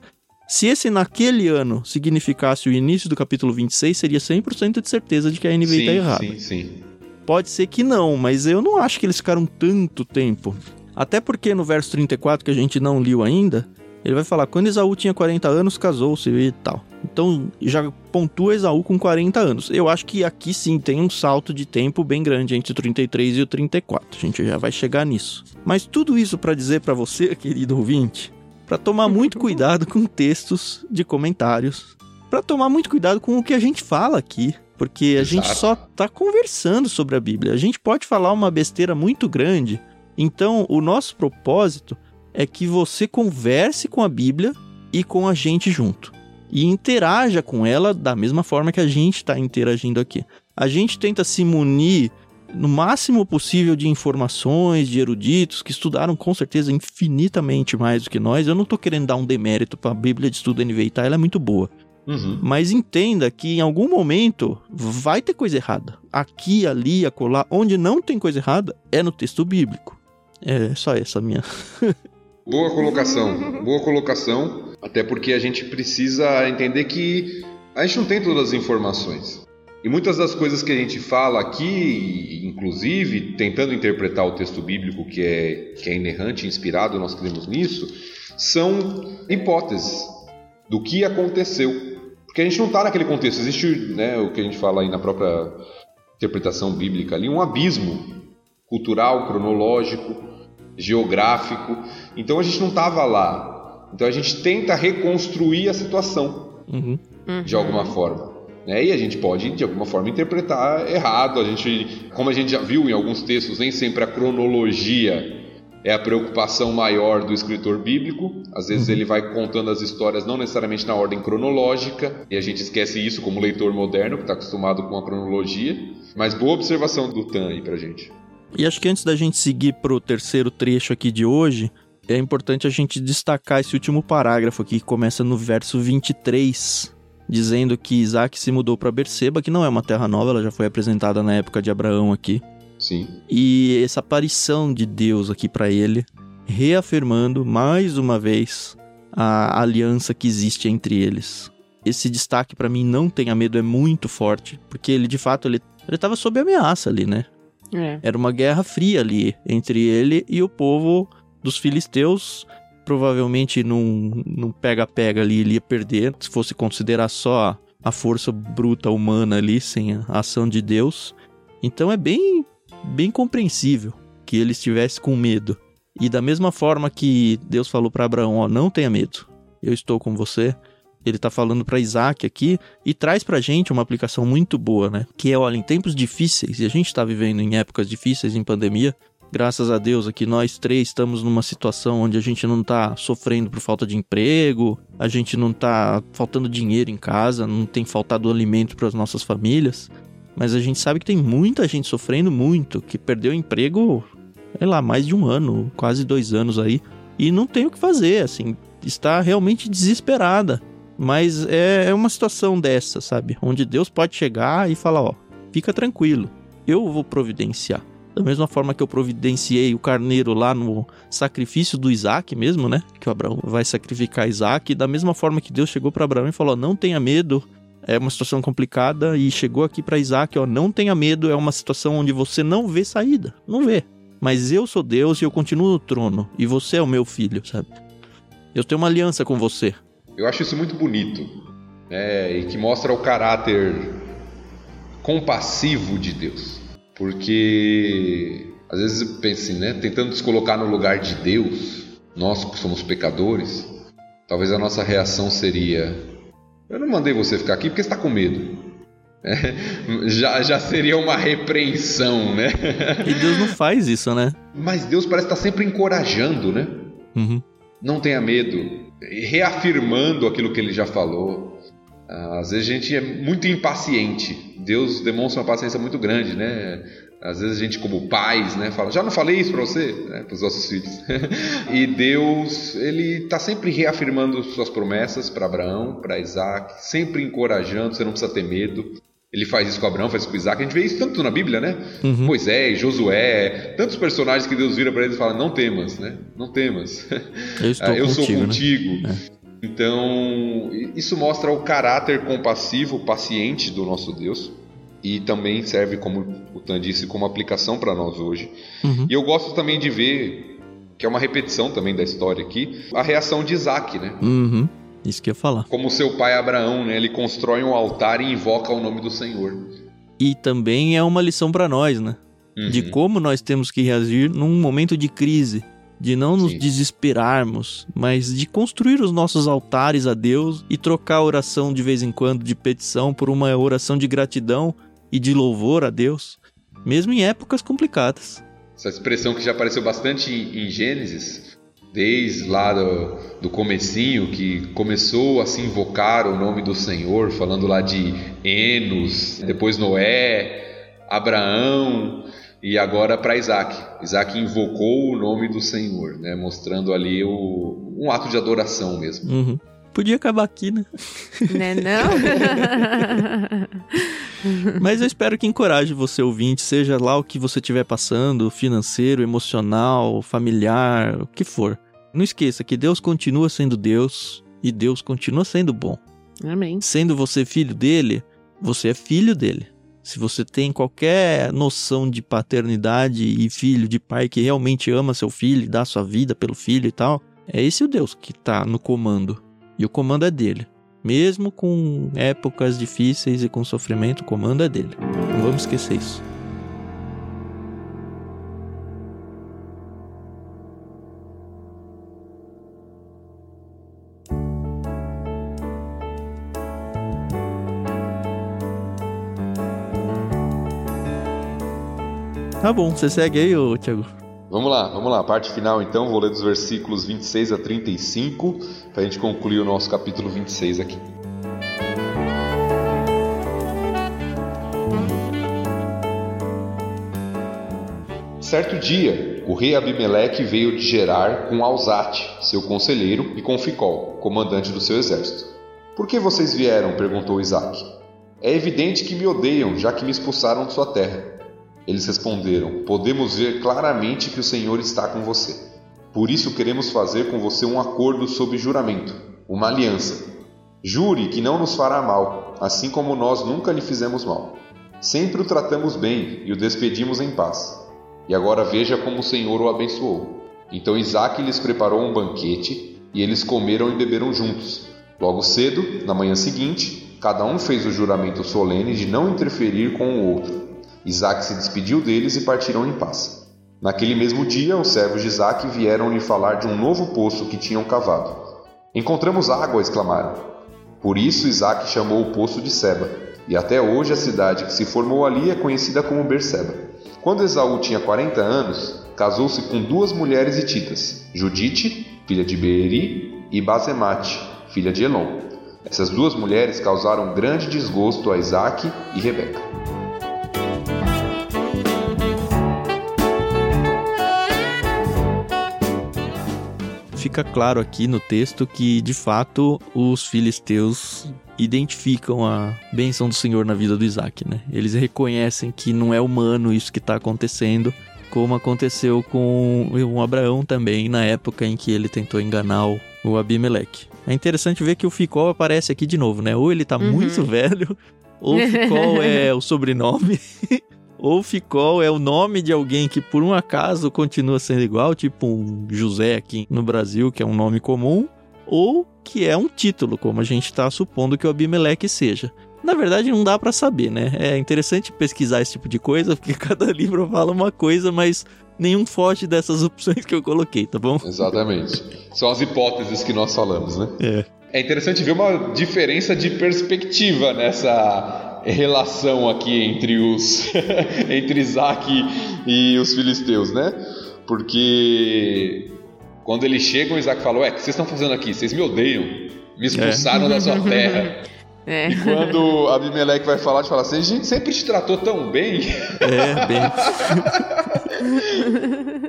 Speaker 1: Se esse naquele ano significasse o início do capítulo 26, seria 100% de certeza de que a NVI está errada.
Speaker 3: Sim, sim.
Speaker 1: Pode ser que não, mas eu não acho que eles ficaram tanto tempo. Até porque no verso 34, que a gente não liu ainda, ele vai falar: quando Esaú tinha 40 anos, casou-se e tal. Então já pontua Esaú com 40 anos. Eu acho que aqui sim tem um salto de tempo bem grande entre o 33 e o 34. A gente já vai chegar nisso. Mas tudo isso para dizer para você, [laughs] querido ouvinte, para tomar muito cuidado com textos de comentários, para tomar muito cuidado com o que a gente fala aqui, porque a Exato. gente só tá conversando sobre a Bíblia. A gente pode falar uma besteira muito grande. Então, o nosso propósito é que você converse com a Bíblia e com a gente junto e interaja com ela da mesma forma que a gente está interagindo aqui. A gente tenta se munir no máximo possível de informações, de eruditos que estudaram com certeza infinitamente mais do que nós. Eu não estou querendo dar um demérito para a Bíblia de Estudo NVI, tá? Ela é muito boa.
Speaker 3: Uhum.
Speaker 1: Mas entenda que em algum momento vai ter coisa errada. Aqui, ali, acolá, onde não tem coisa errada é no texto bíblico. É só essa minha. [laughs]
Speaker 3: boa colocação, boa colocação. Até porque a gente precisa entender que a gente não tem todas as informações. E muitas das coisas que a gente fala aqui, inclusive tentando interpretar o texto bíblico que é, que é inerrante, inspirado, nós cremos nisso, são hipóteses do que aconteceu. Porque a gente não está naquele contexto. Existe né, o que a gente fala aí na própria interpretação bíblica ali, um abismo cultural, cronológico, geográfico. Então a gente não estava lá. Então a gente tenta reconstruir a situação
Speaker 1: uhum.
Speaker 3: de alguma forma. Né? E a gente pode, de alguma forma, interpretar errado. A gente, como a gente já viu em alguns textos, nem sempre a cronologia é a preocupação maior do escritor bíblico. Às vezes uhum. ele vai contando as histórias não necessariamente na ordem cronológica, e a gente esquece isso como leitor moderno, que está acostumado com a cronologia. Mas boa observação do Tan aí pra gente.
Speaker 1: E acho que antes da gente seguir pro terceiro trecho aqui de hoje, é importante a gente destacar esse último parágrafo aqui, que começa no verso 23, dizendo que Isaac se mudou para Berseba, que não é uma terra nova, ela já foi apresentada na época de Abraão aqui.
Speaker 3: Sim.
Speaker 1: E essa aparição de Deus aqui para ele, reafirmando mais uma vez a aliança que existe entre eles. Esse destaque para mim não tenha medo é muito forte, porque ele de fato ele ele estava sob ameaça ali, né?
Speaker 2: É.
Speaker 1: Era uma guerra fria ali entre ele e o povo dos filisteus, provavelmente num pega-pega ali ele ia perder, se fosse considerar só a força bruta humana ali, sem a ação de Deus. Então é bem, bem compreensível que ele estivesse com medo. E da mesma forma que Deus falou para Abraão, ó, não tenha medo, eu estou com você. Ele está falando para Isaac aqui e traz para gente uma aplicação muito boa, né? Que é, olha, em tempos difíceis, e a gente está vivendo em épocas difíceis, em pandemia, graças a Deus aqui nós três estamos numa situação onde a gente não está sofrendo por falta de emprego, a gente não está faltando dinheiro em casa, não tem faltado alimento para as nossas famílias, mas a gente sabe que tem muita gente sofrendo muito, que perdeu emprego, sei lá, mais de um ano, quase dois anos aí, e não tem o que fazer, assim, está realmente desesperada. Mas é, é uma situação dessa, sabe? Onde Deus pode chegar e falar: ó, fica tranquilo, eu vou providenciar. Da mesma forma que eu providenciei o carneiro lá no sacrifício do Isaac mesmo, né? Que o Abraão vai sacrificar Isaac. Da mesma forma que Deus chegou para Abraão e falou: não tenha medo, é uma situação complicada. E chegou aqui para Isaac: ó, não tenha medo, é uma situação onde você não vê saída. Não vê. Mas eu sou Deus e eu continuo no trono. E você é o meu filho, sabe? Eu tenho uma aliança com você.
Speaker 3: Eu acho isso muito bonito. Né? E que mostra o caráter compassivo de Deus. Porque às vezes eu penso assim, né? Tentando se colocar no lugar de Deus, nós que somos pecadores, talvez a nossa reação seria: Eu não mandei você ficar aqui porque está com medo. [laughs] É, já, já seria uma repreensão, né?
Speaker 1: E Deus não faz isso, né?
Speaker 3: Mas Deus parece estar sempre encorajando, né?
Speaker 1: Uhum.
Speaker 3: Não tenha medo, reafirmando aquilo que ele já falou. Às vezes a gente é muito impaciente. Deus demonstra uma paciência muito grande, né? Às vezes a gente, como pais, né, fala: Já não falei isso para você, né, para os nossos filhos. [laughs] e Deus, ele está sempre reafirmando suas promessas para Abraão, para Isaac, sempre encorajando. Você não precisa ter medo. Ele faz isso com Abraão, faz isso com Isaac. A gente vê isso tanto na Bíblia, né? Uhum. Moisés, Josué, tantos personagens que Deus vira para eles e fala: Não temas, né? Não temas. [laughs]
Speaker 1: Eu, estou
Speaker 3: Eu
Speaker 1: contigo,
Speaker 3: sou
Speaker 1: né?
Speaker 3: contigo.
Speaker 1: É.
Speaker 3: Então, isso mostra o caráter compassivo, paciente do nosso Deus. E também serve, como o Tan disse, como aplicação para nós hoje.
Speaker 1: Uhum.
Speaker 3: E eu gosto também de ver, que é uma repetição também da história aqui, a reação de Isaac, né?
Speaker 1: Uhum. Isso que eu ia falar.
Speaker 3: Como seu pai Abraão, né? Ele constrói um altar e invoca o nome do Senhor.
Speaker 1: E também é uma lição para nós, né?
Speaker 3: Uhum.
Speaker 1: De como nós temos que reagir num momento de crise. De não nos
Speaker 3: Sim.
Speaker 1: desesperarmos, mas de construir os nossos altares a Deus e trocar a oração de vez em quando de petição por uma oração de gratidão e de louvor a Deus, mesmo em épocas complicadas.
Speaker 3: Essa expressão que já apareceu bastante em Gênesis, desde lá do, do comecinho, que começou a se invocar o nome do Senhor, falando lá de Enos, depois Noé, Abraão e agora para Isaac. Isaac invocou o nome do Senhor, né? mostrando ali o, um ato de adoração mesmo.
Speaker 1: Uhum. Podia acabar aqui, né?
Speaker 2: Né não? [laughs]
Speaker 1: Mas eu espero que encoraje você ouvinte, seja lá o que você estiver passando, financeiro, emocional, familiar, o que for. Não esqueça que Deus continua sendo Deus e Deus continua sendo bom.
Speaker 2: Amém.
Speaker 1: Sendo você filho dele, você é filho dele. Se você tem qualquer noção de paternidade e filho, de pai que realmente ama seu filho e dá sua vida pelo filho e tal, é esse o Deus que tá no comando. E o comando é dele. Mesmo com épocas difíceis e com sofrimento, o comando é dele. Não vamos esquecer isso. Tá bom, você segue aí, ô Thiago.
Speaker 3: Vamos lá, vamos lá. Parte final então, vou ler dos versículos 26 a 35 para a gente concluir o nosso capítulo 26 aqui. Certo dia, o rei Abimeleque veio de Gerar com Alzate, seu conselheiro, e com Ficol, comandante do seu exército. Por que vocês vieram? perguntou Isaac. É evidente que me odeiam, já que me expulsaram de sua terra. Eles responderam: Podemos ver claramente que o Senhor está com você. Por isso queremos fazer com você um acordo sob juramento, uma aliança. Jure que não nos fará mal, assim como nós nunca lhe fizemos mal. Sempre o tratamos bem e o despedimos em paz. E agora veja como o Senhor o abençoou. Então Isaac lhes preparou um banquete e eles comeram e beberam juntos. Logo cedo, na manhã seguinte, cada um fez o juramento solene de não interferir com o outro. Isaac se despediu deles e partiram em paz. Naquele mesmo dia, os servos de Isaac vieram lhe falar de um novo poço que tinham cavado. Encontramos água, exclamaram. Por isso Isaac chamou o poço de Seba, e até hoje a cidade que se formou ali é conhecida como Berseba. Quando Esaú tinha 40 anos, casou-se com duas mulheres hititas, Judite, filha de Beeri, e Basemate, filha de Elon. Essas duas mulheres causaram grande desgosto a Isaac e Rebeca.
Speaker 1: Fica claro aqui no texto que, de fato, os filisteus identificam a bênção do Senhor na vida do Isaac, né? Eles reconhecem que não é humano isso que está acontecendo, como aconteceu com o Abraão também, na época em que ele tentou enganar o Abimeleque. É interessante ver que o Ficol aparece aqui de novo, né? Ou ele tá uhum. muito [laughs] velho, ou Ficol é o sobrenome, [laughs] ou Ficol é o nome de alguém que por um acaso continua sendo igual, tipo um José aqui no Brasil, que é um nome comum, ou que é um título, como a gente está supondo que o Abimeleque seja. Na verdade, não dá para saber, né? É interessante pesquisar esse tipo de coisa, porque [laughs] cada livro fala uma coisa, mas nenhum foge dessas opções que eu coloquei, tá bom?
Speaker 3: Exatamente. São as hipóteses que nós falamos, né?
Speaker 1: É.
Speaker 3: É interessante ver uma diferença de perspectiva nessa relação aqui entre os [laughs] entre Isaac e os filisteus, né? Porque quando eles chegam, Isaac falou: "É, o que vocês estão fazendo aqui? Vocês me odeiam, me expulsaram é. da sua terra." [laughs] É. E quando Abimeleque vai falar, de falar assim, a gente sempre te tratou tão bem.
Speaker 1: É, bem.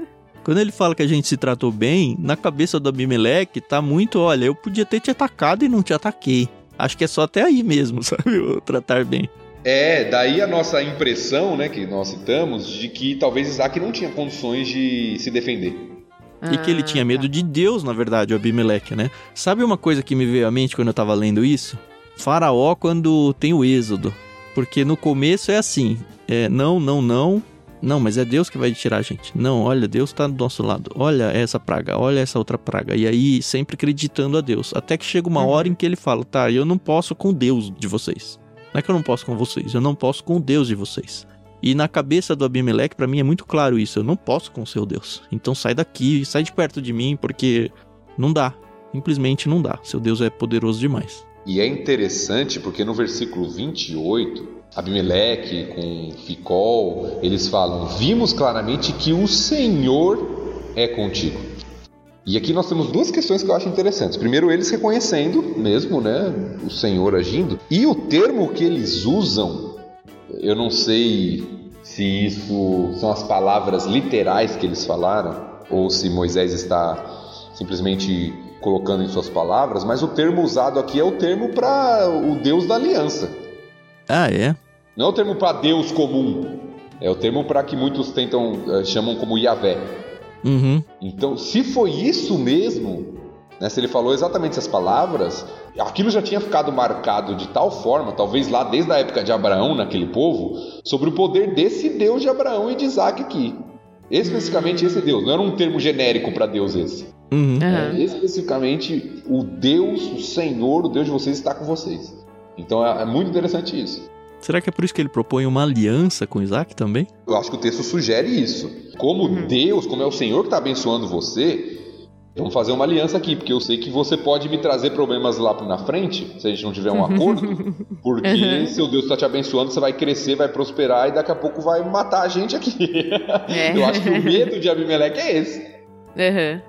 Speaker 1: [laughs] Quando ele fala que a gente se tratou bem, na cabeça do Abimeleque tá muito, olha, eu podia ter te atacado e não te ataquei. Acho que é só até aí mesmo, [laughs] sabe? O tratar bem.
Speaker 3: É, daí a nossa impressão, né, que nós citamos, de que talvez Isaac não tinha condições de se defender.
Speaker 1: E que ele tinha medo de Deus, na verdade, o Abimeleque, né? Sabe uma coisa que me veio à mente quando eu tava lendo isso? Faraó quando tem o êxodo. Porque no começo é assim: é, não, não, não, não, mas é Deus que vai tirar a gente. Não, olha, Deus está do nosso lado. Olha essa praga, olha essa outra praga. E aí, sempre acreditando a Deus. Até que chega uma hora em que ele fala: tá, eu não posso com Deus de vocês. Não é que eu não posso com vocês, eu não posso com Deus de vocês. E na cabeça do Abimeleque, para mim é muito claro isso. Eu não posso com o seu Deus. Então sai daqui, sai de perto de mim, porque não dá. Simplesmente não dá. Seu Deus é poderoso demais.
Speaker 3: E é interessante porque no versículo 28, Abimeleque, com Ficol, eles falam: Vimos claramente que o Senhor é contigo. E aqui nós temos duas questões que eu acho interessantes. Primeiro, eles reconhecendo mesmo, né, o Senhor agindo, e o termo que eles usam, eu não sei se isso são as palavras literais que eles falaram, ou se Moisés está simplesmente colocando em suas palavras, mas o termo usado aqui é o termo para o Deus da aliança.
Speaker 1: Ah, é?
Speaker 3: Não é o termo para Deus comum. É o termo para que muitos tentam uh, chamam como Yahvé.
Speaker 1: Uhum.
Speaker 3: Então, se foi isso mesmo, né, se ele falou exatamente essas palavras, aquilo já tinha ficado marcado de tal forma, talvez lá desde a época de Abraão, naquele povo, sobre o poder desse Deus de Abraão e de Isaac aqui. Especificamente esse Deus, não era um termo genérico para Deus esse.
Speaker 1: Uhum.
Speaker 3: É, especificamente, o Deus, o Senhor, o Deus de vocês está com vocês. Então é, é muito interessante isso.
Speaker 1: Será que é por isso que ele propõe uma aliança com Isaac também?
Speaker 3: Eu acho que o texto sugere isso. Como uhum. Deus, como é o Senhor que está abençoando você, vamos fazer uma aliança aqui, porque eu sei que você pode me trazer problemas lá na frente, se a gente não tiver um acordo, [laughs] porque uhum. se o Deus está te abençoando, você vai crescer, vai prosperar e daqui a pouco vai matar a gente aqui. [laughs] É. Eu acho que o medo de Abimeleque é esse.
Speaker 2: Uhum.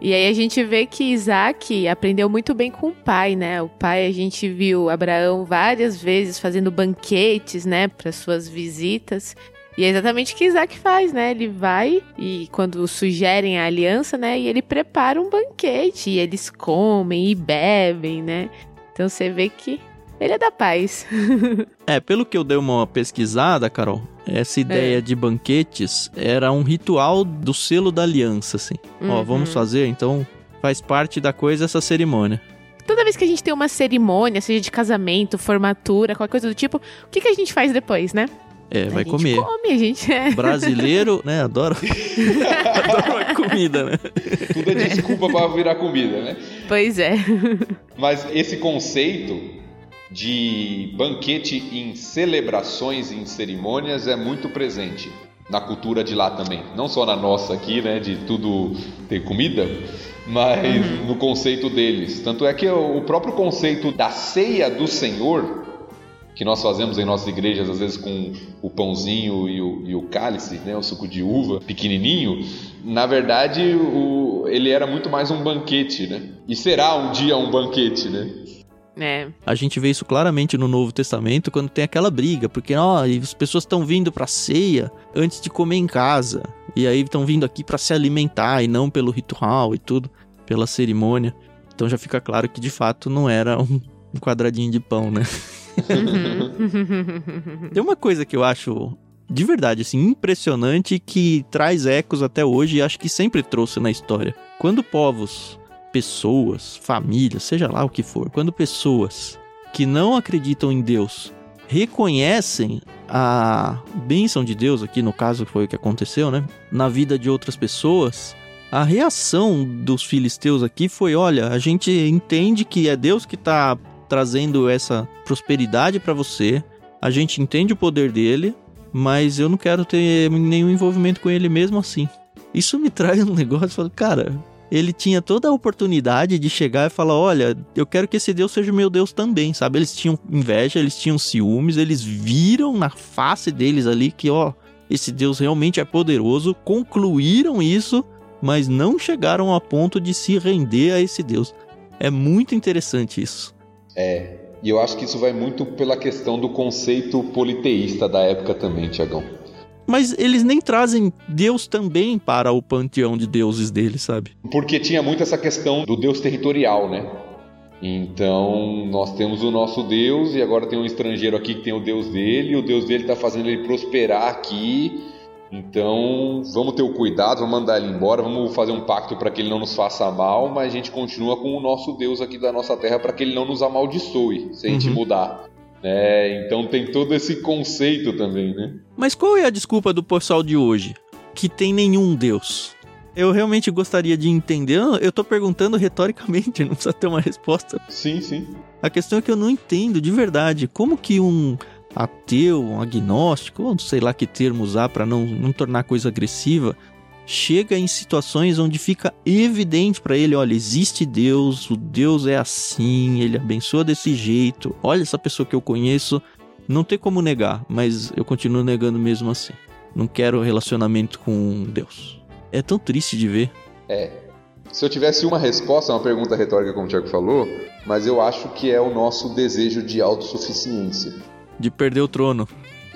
Speaker 2: E aí a gente vê que Isaac aprendeu muito bem com o pai, né? O pai, a gente viu Abraão várias vezes fazendo banquetes, né, para suas visitas. E é exatamente o que Isaac faz, né? Ele vai e quando sugerem a aliança, né? E ele prepara um banquete e eles comem e bebem, né? Então você vê que ele é da paz. [laughs]
Speaker 1: é, pelo que eu dei uma pesquisada, Carol, essa ideia é. de banquetes era um ritual do selo da aliança, assim. Uhum. Ó, vamos fazer, então faz parte da coisa essa cerimônia.
Speaker 2: Toda vez que a gente tem uma cerimônia, seja de casamento, formatura, qualquer coisa do tipo, o que, que a gente faz depois, né?
Speaker 1: É, vai
Speaker 2: a
Speaker 1: comer.
Speaker 2: Gente come, a gente é.
Speaker 1: Brasileiro, [laughs] né? Adora. [laughs] adora comida, né?
Speaker 3: Tudo é desculpa para virar comida, né?
Speaker 2: Pois é.
Speaker 3: Mas esse conceito de banquete em celebrações, em cerimônias, é muito presente. na cultura de lá também. Não só na nossa aqui, né, de tudo ter comida, mas uhum. no conceito deles. Tanto é que o próprio conceito da ceia do Senhor, que nós fazemos em nossas igrejas, às vezes com o pãozinho e o, e o cálice, né, o suco de uva pequenininho, na verdade o, ele era muito mais um banquete, né? E será um dia um banquete, né?
Speaker 2: É.
Speaker 1: A gente vê isso claramente no Novo Testamento quando tem aquela briga, porque ó, as pessoas estão vindo para ceia antes de comer em casa. E aí estão vindo aqui para se alimentar e não pelo ritual e tudo, pela cerimônia. Então já fica claro que de fato não era um, [laughs] quadradinho de pão, né? Uhum. [laughs] [laughs] tem uma coisa que eu acho de verdade assim impressionante que traz ecos até hoje e acho que sempre trouxe na história. Quando povos pessoas, famílias, seja lá o que for, quando pessoas que não acreditam em Deus reconhecem a bênção de Deus, aqui no caso foi o que aconteceu, né? Na vida de outras pessoas, a reação dos filisteus aqui foi: olha, a gente entende que é Deus que está trazendo essa prosperidade para você, a gente entende o poder dele, mas eu não quero ter nenhum envolvimento com ele mesmo assim. Isso me [laughs] traz um negócio, cara, ele tinha toda a oportunidade de chegar e falar: Olha, eu quero que esse Deus seja meu Deus também, sabe? Eles tinham inveja, eles tinham ciúmes, eles viram na face deles ali que, ó, esse Deus realmente é poderoso, concluíram isso, mas não chegaram a ponto de se render a esse Deus. É muito interessante isso.
Speaker 3: É, e eu acho que isso vai muito pela questão do conceito politeísta da época também, Tiagão.
Speaker 1: Mas eles nem trazem Deus também para o panteão de deuses deles, sabe?
Speaker 3: Porque tinha muito essa questão do Deus territorial, né? Então, nós temos o nosso Deus e agora tem um estrangeiro aqui que tem o Deus dele, e o Deus dele está fazendo ele prosperar aqui. Então, vamos ter o cuidado, vamos mandar ele embora, vamos fazer um pacto para que ele não nos faça mal, mas a gente continua com o nosso Deus aqui da nossa terra para que ele não nos amaldiçoe se a gente uhum. mudar. É, então tem todo esse conceito também, né?
Speaker 1: Mas qual é a desculpa do pessoal de hoje? Que tem nenhum Deus. Eu realmente gostaria de entender. Eu tô perguntando retoricamente, [laughs] não precisa ter uma resposta.
Speaker 3: Sim, sim.
Speaker 1: A questão é que eu não entendo de verdade como que um ateu, um agnóstico, ou sei lá que termo usar para não, não tornar a coisa agressiva, chega em situações onde fica evidente para ele, olha, existe Deus, o Deus é assim, ele abençoa desse jeito. Olha essa pessoa que eu conheço, não tem como negar, mas eu continuo negando mesmo assim. Não quero relacionamento com Deus. É tão triste de ver.
Speaker 3: É. Se eu tivesse uma resposta, uma pergunta retórica, como o Tiago falou, mas eu acho que é o nosso desejo de autossuficiência.
Speaker 1: De perder o trono.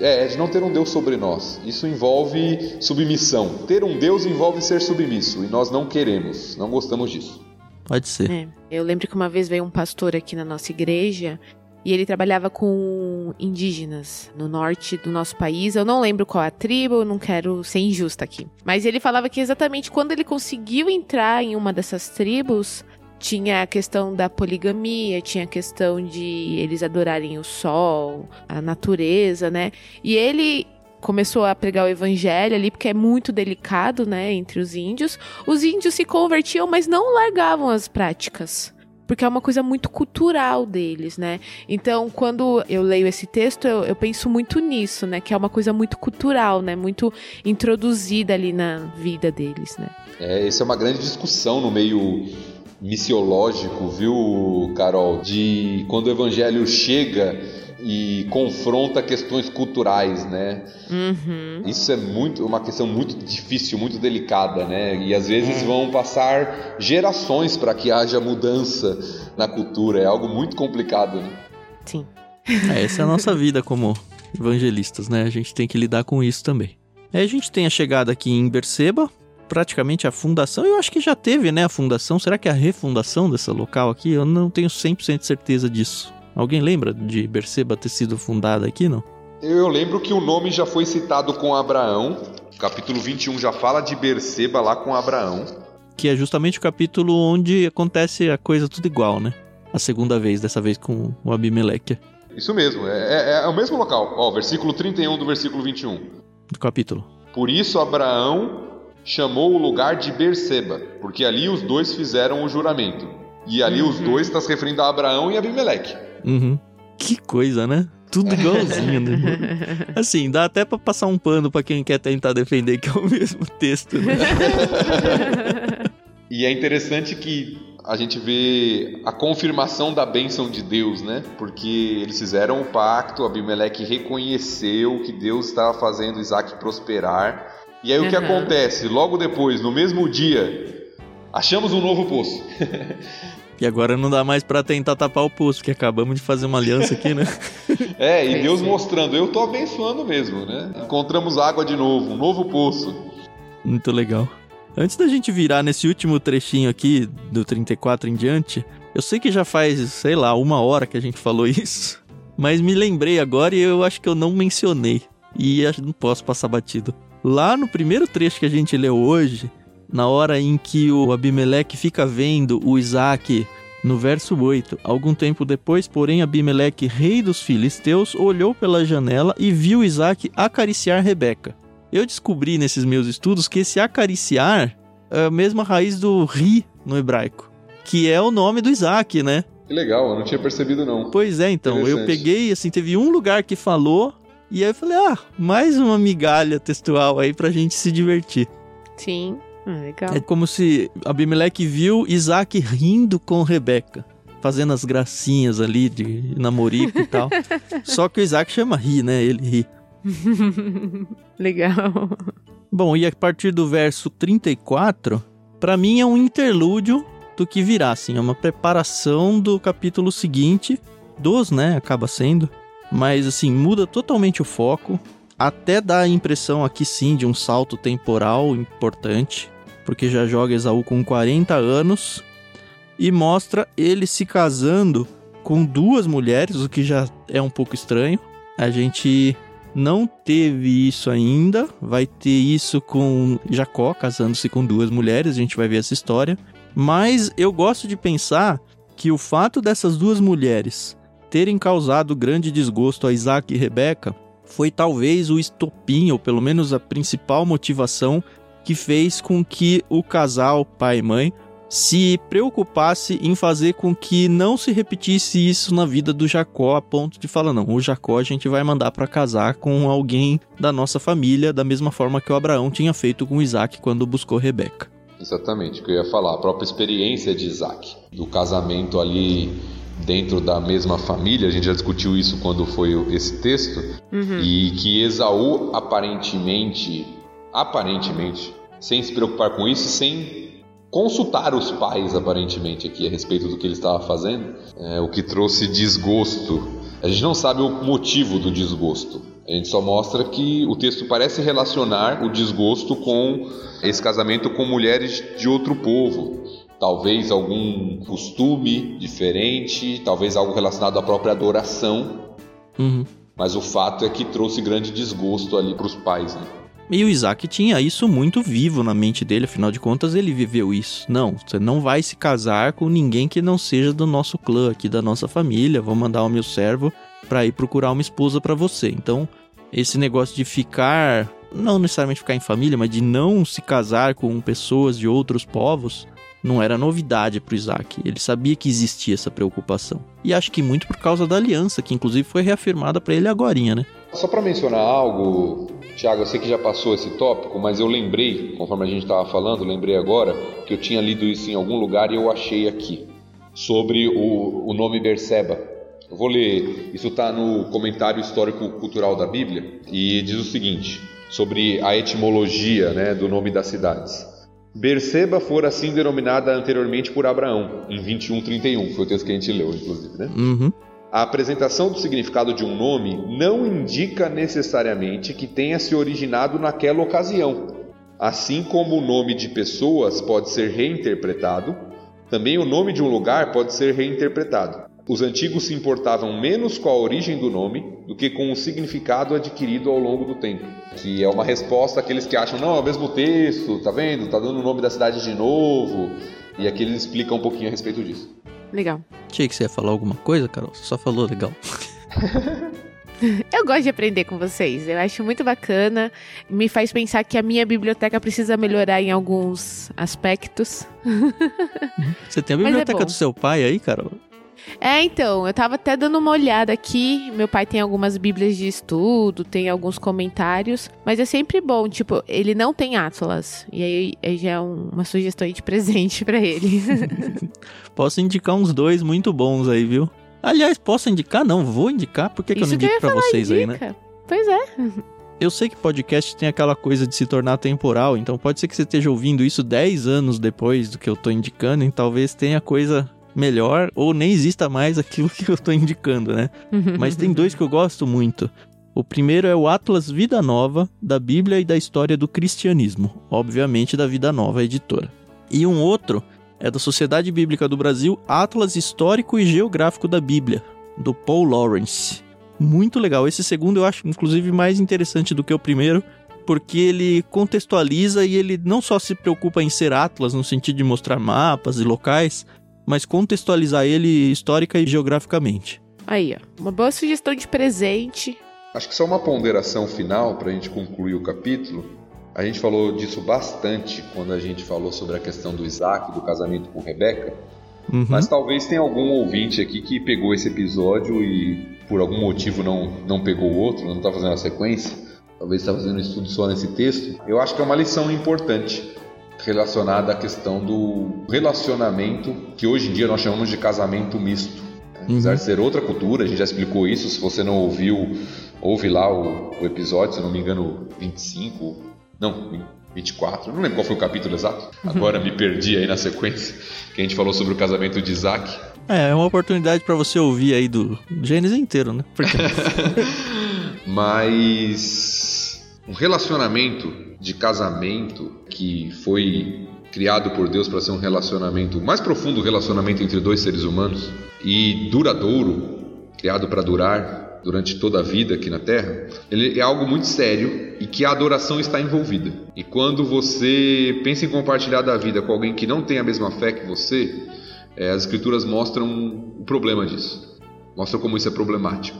Speaker 3: É, é, de não ter um Deus sobre nós. Isso envolve submissão. Ter um Deus envolve ser submisso. E nós não queremos, não gostamos disso.
Speaker 1: Pode ser.
Speaker 2: É. Eu lembro que uma vez veio um pastor aqui na nossa igreja e ele trabalhava com indígenas no norte do nosso país. Eu não lembro qual a tribo, eu não quero ser injusta aqui. Mas ele falava que exatamente quando ele conseguiu entrar em uma dessas tribos, tinha a questão da poligamia, tinha a questão de eles adorarem o sol, a natureza, né? E ele começou a pregar o evangelho ali, porque é muito delicado, né, entre os índios. Os índios se convertiam, mas não largavam as práticas. Porque é uma coisa muito cultural deles, né? Então, quando eu leio esse texto, eu, eu penso muito nisso, né? Que é uma coisa muito cultural, né? Muito introduzida ali na vida deles, né?
Speaker 3: É, essa é uma grande discussão no meio missiológico, viu, Carol? De quando o evangelho chega e confronta questões culturais, né?
Speaker 2: Uhum.
Speaker 3: Isso é muito uma questão muito difícil, muito delicada, né? E às vezes é. vão passar gerações para que haja mudança na cultura. É algo muito complicado, né?
Speaker 2: Sim.
Speaker 1: É, essa é a nossa vida como evangelistas, né? A gente tem que lidar com isso também. Aí a gente tem a chegada aqui em Berseba, praticamente a fundação. Eu acho que já teve, né, a fundação. Será que é a refundação dessa local aqui? Eu não tenho 100% de certeza disso. Alguém lembra de Berseba ter sido fundada aqui, não?
Speaker 3: Eu lembro que o nome já foi citado com Abraão. O capítulo 21 já fala de Berseba lá com Abraão.
Speaker 1: Que é justamente o capítulo onde acontece a coisa tudo igual, né? A segunda vez, dessa vez com o Abimeleque.
Speaker 3: Isso mesmo, é, é, é o mesmo local. Ó, versículo 31 do versículo 21.
Speaker 1: Do capítulo.
Speaker 3: Por isso Abraão chamou o lugar de Berseba, porque ali os dois fizeram o juramento. E ali uhum. os dois está se referindo a Abraão e Abimeleque.
Speaker 1: Uhum. Que coisa, né? tudo igualzinho, né? [laughs] Assim, dá até pra passar um pano pra quem quer tentar defender que é o [laughs] mesmo texto, né?
Speaker 3: e é interessante que a gente vê a confirmação da bênção de Deus, né? Porque eles fizeram o pacto, Abimeleque reconheceu que Deus estava fazendo Isaac prosperar. E aí o que
Speaker 2: Uhum.
Speaker 3: acontece? Logo depois, no mesmo dia, achamos um novo poço. [laughs]
Speaker 1: E agora não dá mais pra tentar tapar o poço, porque acabamos de fazer uma aliança aqui, né? [laughs]
Speaker 3: É, e Deus mostrando, eu tô abençoando mesmo, né? Encontramos água de novo, um novo poço.
Speaker 1: Muito legal. Antes da gente virar nesse último trechinho aqui, do 34 em diante, eu sei que já faz, sei lá, uma hora que a gente falou [laughs] isso, mas me lembrei agora e eu acho que eu não mencionei. E acho que não posso passar batido. Lá no primeiro trecho que a gente leu hoje, na hora em que o Abimeleque fica vendo o Isaac no verso 8, algum tempo depois, porém, Abimeleque, rei dos filisteus, olhou pela janela e viu Isaac acariciar Rebeca. Eu descobri nesses meus estudos que esse acariciar é a mesma raiz do ri no hebraico, que é o nome do Isaac, né?
Speaker 3: Que legal, eu não tinha percebido não.
Speaker 1: Pois é, então, eu peguei, assim, teve um lugar que falou, e aí eu falei, ah, mais uma migalha textual aí pra gente se divertir.
Speaker 2: Sim, ah, legal.
Speaker 1: É como se Abimeleque viu Isaac rindo com Rebeca, fazendo as gracinhas ali de namorico e tal. [laughs] Só que o Isaac chama ri, né? Ele ri. [laughs]
Speaker 2: legal.
Speaker 1: Bom, e a partir do verso 34, pra mim é um interlúdio do que virá, assim, é uma preparação do capítulo seguinte, dos, né, acaba sendo, mas assim, muda totalmente o foco, até dá a impressão aqui sim de um salto temporal importante, porque já joga Esaú com 40 anos e mostra ele se casando com duas mulheres, o que já é um pouco estranho. A gente não teve isso ainda, vai ter isso com Jacó casando-se com duas mulheres, a gente vai ver essa história. Mas eu gosto de pensar que o fato dessas duas mulheres terem causado grande desgosto a Isaac e Rebeca foi talvez o estopim, ou pelo menos a principal motivação que fez com que o casal, pai e mãe, se preocupasse em fazer com que não se repetisse isso na vida do Jacó, a ponto de falar: não, o Jacó a gente vai mandar para casar com alguém da nossa família, da mesma forma que o Abraão tinha feito com Isaac quando buscou Rebeca.
Speaker 3: Exatamente, o que eu ia falar, a própria experiência de Isaac, do casamento ali dentro da mesma família, a gente já discutiu isso quando foi esse texto,
Speaker 2: Uhum.
Speaker 3: e que Esaú aparentemente, aparentemente, sem se preocupar com isso, sem consultar os pais aparentemente aqui a respeito do que ele estava fazendo, é, o que trouxe desgosto. A gente não sabe o motivo do desgosto. A gente só mostra que o texto parece relacionar o desgosto com esse casamento com mulheres de outro povo. Talvez algum costume diferente, talvez algo relacionado à própria adoração.
Speaker 1: Uhum.
Speaker 3: Mas o fato é que trouxe grande desgosto ali para os pais. Né?
Speaker 1: E o Isaac tinha isso muito vivo na mente dele, afinal de contas ele viveu isso. Não, você não vai se casar com ninguém que não seja do nosso clã, aqui da nossa família. Vou mandar o meu servo para ir procurar uma esposa para você. Então, esse negócio de ficar, não necessariamente ficar em família, mas de não se casar com pessoas de outros povos, não era novidade para o Isaac. Ele sabia que existia essa preocupação. E acho que muito por causa da aliança, que inclusive foi reafirmada para ele agorinha, né?
Speaker 3: Só para mencionar algo, Tiago, eu sei que já passou esse tópico, mas eu lembrei, conforme a gente estava falando, lembrei agora que eu tinha lido isso em algum lugar e eu achei aqui, sobre o, o nome Berseba. Eu vou ler, isso está no comentário histórico-cultural da Bíblia, e diz o seguinte, sobre a etimologia né, do nome das cidades. Berseba fora assim denominada anteriormente por Abraão, em 21:31, foi o texto que a gente leu, inclusive, né?
Speaker 1: Uhum.
Speaker 3: A apresentação do significado de um nome não indica necessariamente que tenha se originado naquela ocasião. Assim como o nome de pessoas pode ser reinterpretado, também o nome de um lugar pode ser reinterpretado. Os antigos se importavam menos com a origem do nome do que com o significado adquirido ao longo do tempo. Que é uma resposta àqueles que acham, não, é o mesmo texto, tá vendo? Tá dando o nome da cidade de novo. E aqui eles explicam um pouquinho a respeito disso.
Speaker 2: Legal.
Speaker 1: Achei que você ia falar alguma coisa, Carol. Você só falou legal. [laughs]
Speaker 2: Eu gosto de aprender com vocês. Eu acho muito bacana. Me faz pensar que a minha biblioteca precisa melhorar em alguns aspectos.
Speaker 1: Você tem a
Speaker 2: é
Speaker 1: biblioteca
Speaker 2: bom.
Speaker 1: do seu pai aí, Carol?
Speaker 2: É, então, eu tava até dando uma olhada aqui. Meu pai tem algumas bíblias de estudo, tem alguns comentários, mas é sempre bom, tipo, ele não tem Atlas. E aí, aí já é uma sugestão de presente para ele. [laughs]
Speaker 1: posso indicar uns dois muito bons aí, viu? Aliás, posso indicar? Não, vou indicar. Por que, que eu não indico pra vocês indica. aí, né?
Speaker 2: Pois é.
Speaker 1: Eu sei que podcast tem aquela coisa de se tornar temporal, então pode ser que você esteja ouvindo isso 10 anos depois do que eu tô indicando, e talvez tenha coisa melhor ou nem exista mais aquilo que eu tô indicando, né? Mas tem dois que eu gosto muito. O primeiro é o Atlas Vida Nova, da Bíblia e da História do Cristianismo, obviamente da Vida Nova Editora. E um outro é da Sociedade Bíblica do Brasil, Atlas Histórico e Geográfico da Bíblia, do Paul Lawrence. Muito legal. Esse segundo eu acho, inclusive, mais interessante do que o primeiro, porque ele contextualiza e ele não só se preocupa em ser Atlas, no sentido de mostrar mapas e locais, mas contextualizar ele histórica e geograficamente.
Speaker 2: Aí, ó, uma boa sugestão de presente.
Speaker 3: Acho que só uma ponderação final para a gente concluir o capítulo. A gente falou disso bastante quando a gente falou sobre a questão do Isaac, do casamento com Rebeca. Uhum. Mas talvez tenha algum ouvinte aqui que pegou esse episódio e por algum motivo não, não pegou o outro, não está fazendo a sequência. Talvez está fazendo um estudo só nesse texto. Eu acho que é uma lição importante relacionada à questão do relacionamento que hoje em dia nós chamamos de casamento misto. Apesar uhum. de ser outra cultura, a gente já explicou isso. Se você não ouviu, ouve lá o, o episódio, se não me engano, 25, não, 24, não lembro qual foi o capítulo exato. Uhum. Agora me perdi aí na sequência, que a gente falou sobre o casamento de Isaac.
Speaker 1: É, é uma oportunidade para você ouvir aí do Gênesis inteiro, né? Porque... [laughs]
Speaker 3: Mas um relacionamento de casamento que foi criado por Deus para ser um relacionamento mais profundo, relacionamento entre dois seres humanos e duradouro, criado para durar durante toda a vida aqui na Terra, ele é algo muito sério e que a adoração está envolvida. E quando você pensa em compartilhar da vida com alguém que não tem a mesma fé que você, é, as escrituras mostram o problema disso, mostram como isso é problemático.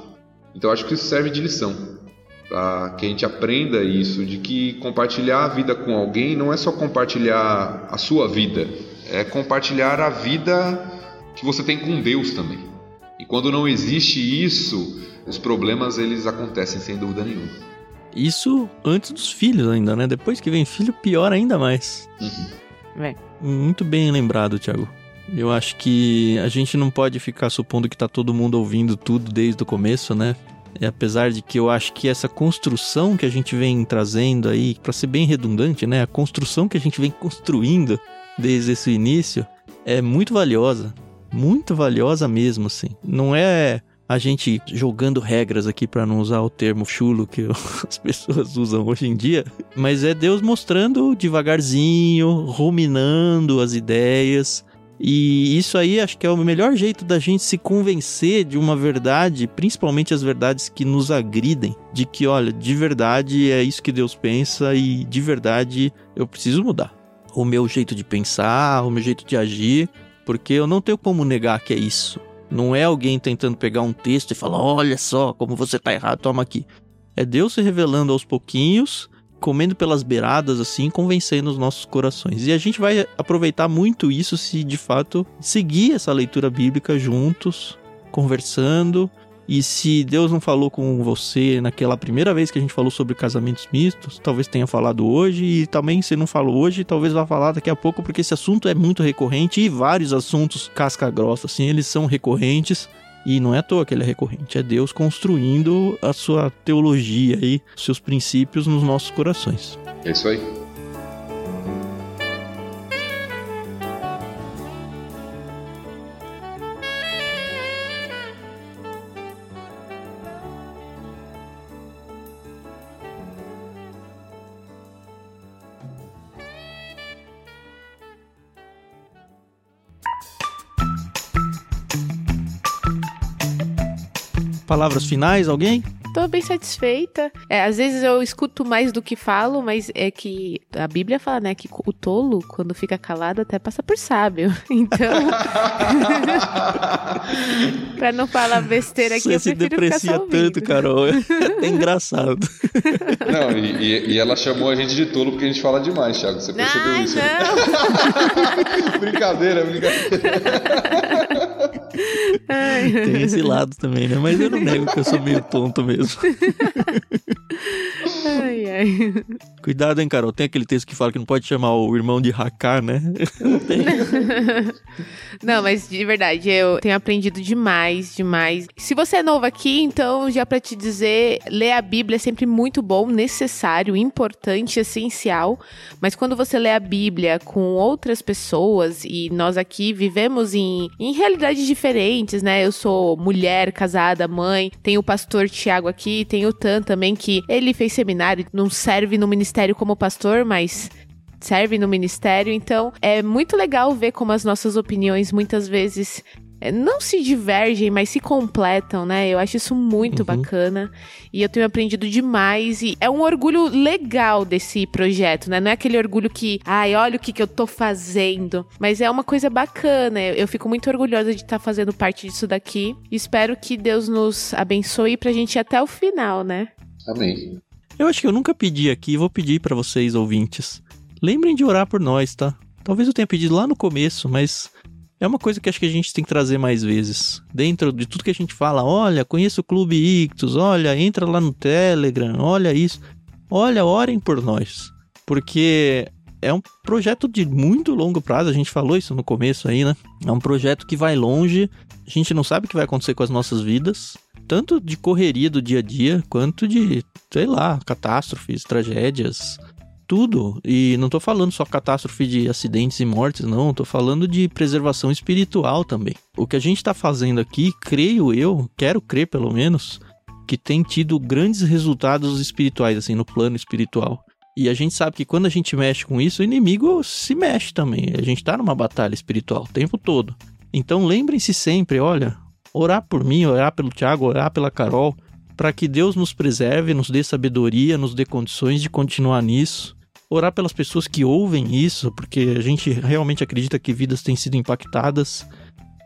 Speaker 3: Então acho que isso serve de lição para que a gente aprenda isso, de que compartilhar a vida com alguém não é só compartilhar a sua vida, é compartilhar a vida que você tem com Deus também. E quando não existe isso, os problemas eles acontecem sem dúvida nenhuma.
Speaker 1: Isso antes dos filhos ainda, né? Depois que vem filho, pior ainda mais.
Speaker 2: Uhum. É.
Speaker 1: Muito bem lembrado, Thiago. Eu acho que a gente não pode ficar supondo que tá todo mundo ouvindo tudo desde o começo, né? E apesar de que eu acho que essa construção que a gente vem trazendo aí, para ser bem redundante, né? A construção que a gente vem construindo desde esse início é muito valiosa. Muito valiosa mesmo, assim. Não é a gente jogando regras aqui para não usar o termo chulo que [laughs] as pessoas usam hoje em dia, mas é Deus mostrando devagarzinho, ruminando as ideias, e isso aí acho que é o melhor jeito da gente se convencer de uma verdade, principalmente as verdades que nos agridem, de que, olha, de verdade é isso que Deus pensa e de verdade eu preciso mudar. O meu jeito de pensar, o meu jeito de agir, porque eu não tenho como negar que é isso. Não é alguém tentando pegar um texto e falar: olha só como você tá errado, toma aqui. É Deus se revelando aos pouquinhos comendo pelas beiradas, assim, convencendo os nossos corações. E a gente vai aproveitar muito isso se de fato seguir essa leitura bíblica juntos, conversando. E se Deus não falou com você naquela primeira vez que a gente falou sobre casamentos mistos, talvez tenha falado hoje, e também se não falou hoje, talvez vá falar daqui a pouco, porque esse assunto é muito recorrente e vários assuntos casca grossa, assim, eles são recorrentes. E não é à toa que ele é recorrente, é Deus construindo a sua teologia e seus princípios nos nossos corações.
Speaker 3: É isso aí.
Speaker 1: Palavras finais, alguém?
Speaker 2: Tô bem satisfeita. É, às vezes eu escuto mais do que falo, mas é que a Bíblia fala, né, que o tolo, quando fica calado, até passa por sábio. [laughs] Então. [laughs] pra não falar besteira aqui, Você eu se deprecia
Speaker 1: tanto, Carol. [laughs] É engraçado.
Speaker 3: Não, e, e, ela chamou a gente de tolo porque a gente fala demais, Thiago. Você percebeu
Speaker 2: Ai,
Speaker 3: isso?
Speaker 2: Não.
Speaker 3: brincadeira, brincadeira.
Speaker 1: Tem esse lado também, né? Mas eu não nego que eu sou meio tonto mesmo. [laughs]
Speaker 2: ai, ai.
Speaker 1: Cuidado, hein, Carol. Tem aquele texto que fala que não pode chamar o irmão de Hakar, né? [laughs] Não tem. [laughs]
Speaker 2: não, mas de verdade, eu tenho aprendido demais, demais. Se você é novo aqui, então já para te dizer, ler a Bíblia é sempre muito bom, necessário, importante, essencial. Mas quando você lê a Bíblia com outras pessoas e nós aqui vivemos em, em realidades diferentes, né? Eu sou mulher, casada, mãe, tem o pastor Tiago aqui, tem o Tan também que ele fez seminário, não serve no ministério como pastor, mas serve no ministério. Então, é muito legal ver como as nossas opiniões muitas vezes é, não se divergem, mas se completam, né? Eu acho isso muito uhum. bacana e eu tenho aprendido demais e é um orgulho legal desse projeto, né? Não é aquele orgulho que, ai, olha o que, que eu tô fazendo, mas é uma coisa bacana. Eu fico muito orgulhosa de estar tá fazendo parte disso daqui. Espero que Deus nos abençoe pra gente ir até o final, né?
Speaker 3: Amém.
Speaker 1: Eu acho que eu nunca pedi aqui, vou pedir para vocês ouvintes. Lembrem de orar por nós, tá? Talvez eu tenha pedido lá no começo, mas é uma coisa que acho que a gente tem que trazer mais vezes. Dentro de tudo que a gente fala, olha, conheça o Clube Ictus, olha, entra lá no Telegram, olha isso. Olha, orem por nós. Porque é um projeto de muito longo prazo, a gente falou isso no começo aí, né? É um projeto que vai longe, a gente não sabe o que vai acontecer com as nossas vidas, tanto de correria do dia a dia, quanto de, sei lá, catástrofes, tragédias, tudo. E não tô falando só catástrofe de acidentes e mortes, não. Tô falando de preservação espiritual também. O que a gente tá fazendo aqui, creio eu, quero crer pelo menos, que tem tido grandes resultados espirituais, assim, no plano espiritual. E a gente sabe que quando a gente mexe com isso, o inimigo se mexe também. A gente tá numa batalha espiritual o tempo todo. Então lembrem-se sempre, olha, orar por mim, orar pelo Tiago, orar pela Carol, para que Deus nos preserve, nos dê sabedoria, nos dê condições de continuar nisso orar pelas pessoas que ouvem isso, porque a gente realmente acredita que vidas têm sido impactadas.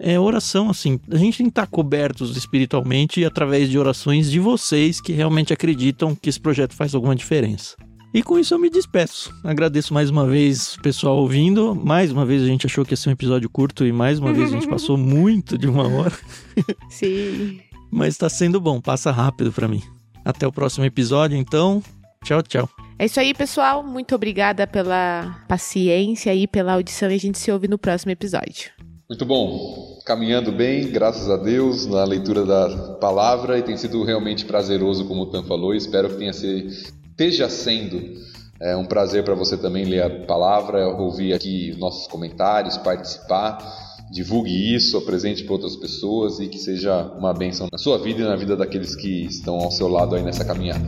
Speaker 1: É oração, assim, a gente tem que estar cobertos espiritualmente através de orações de vocês que realmente acreditam que esse projeto faz alguma diferença. E com isso eu me despeço. Agradeço mais uma vez o pessoal ouvindo. Mais uma vez a gente achou que ia ser um episódio curto e mais uma vez a gente [laughs] passou muito de uma hora. [laughs]
Speaker 2: Sim.
Speaker 1: Mas tá sendo bom, passa rápido para mim. Até o próximo episódio, então. Tchau, tchau.
Speaker 2: É isso aí, pessoal. Muito obrigada pela paciência e pela audição e a gente se ouve no próximo episódio.
Speaker 3: Muito bom. Caminhando bem, graças a Deus, na leitura da palavra e tem sido realmente prazeroso, como o Tan falou. Espero que tenha se, esteja sendo é, um prazer para você também ler a palavra, ouvir aqui nossos comentários, participar. Divulgue isso, apresente para outras pessoas e que seja uma bênção na sua vida e na vida daqueles que estão ao seu lado aí nessa caminhada.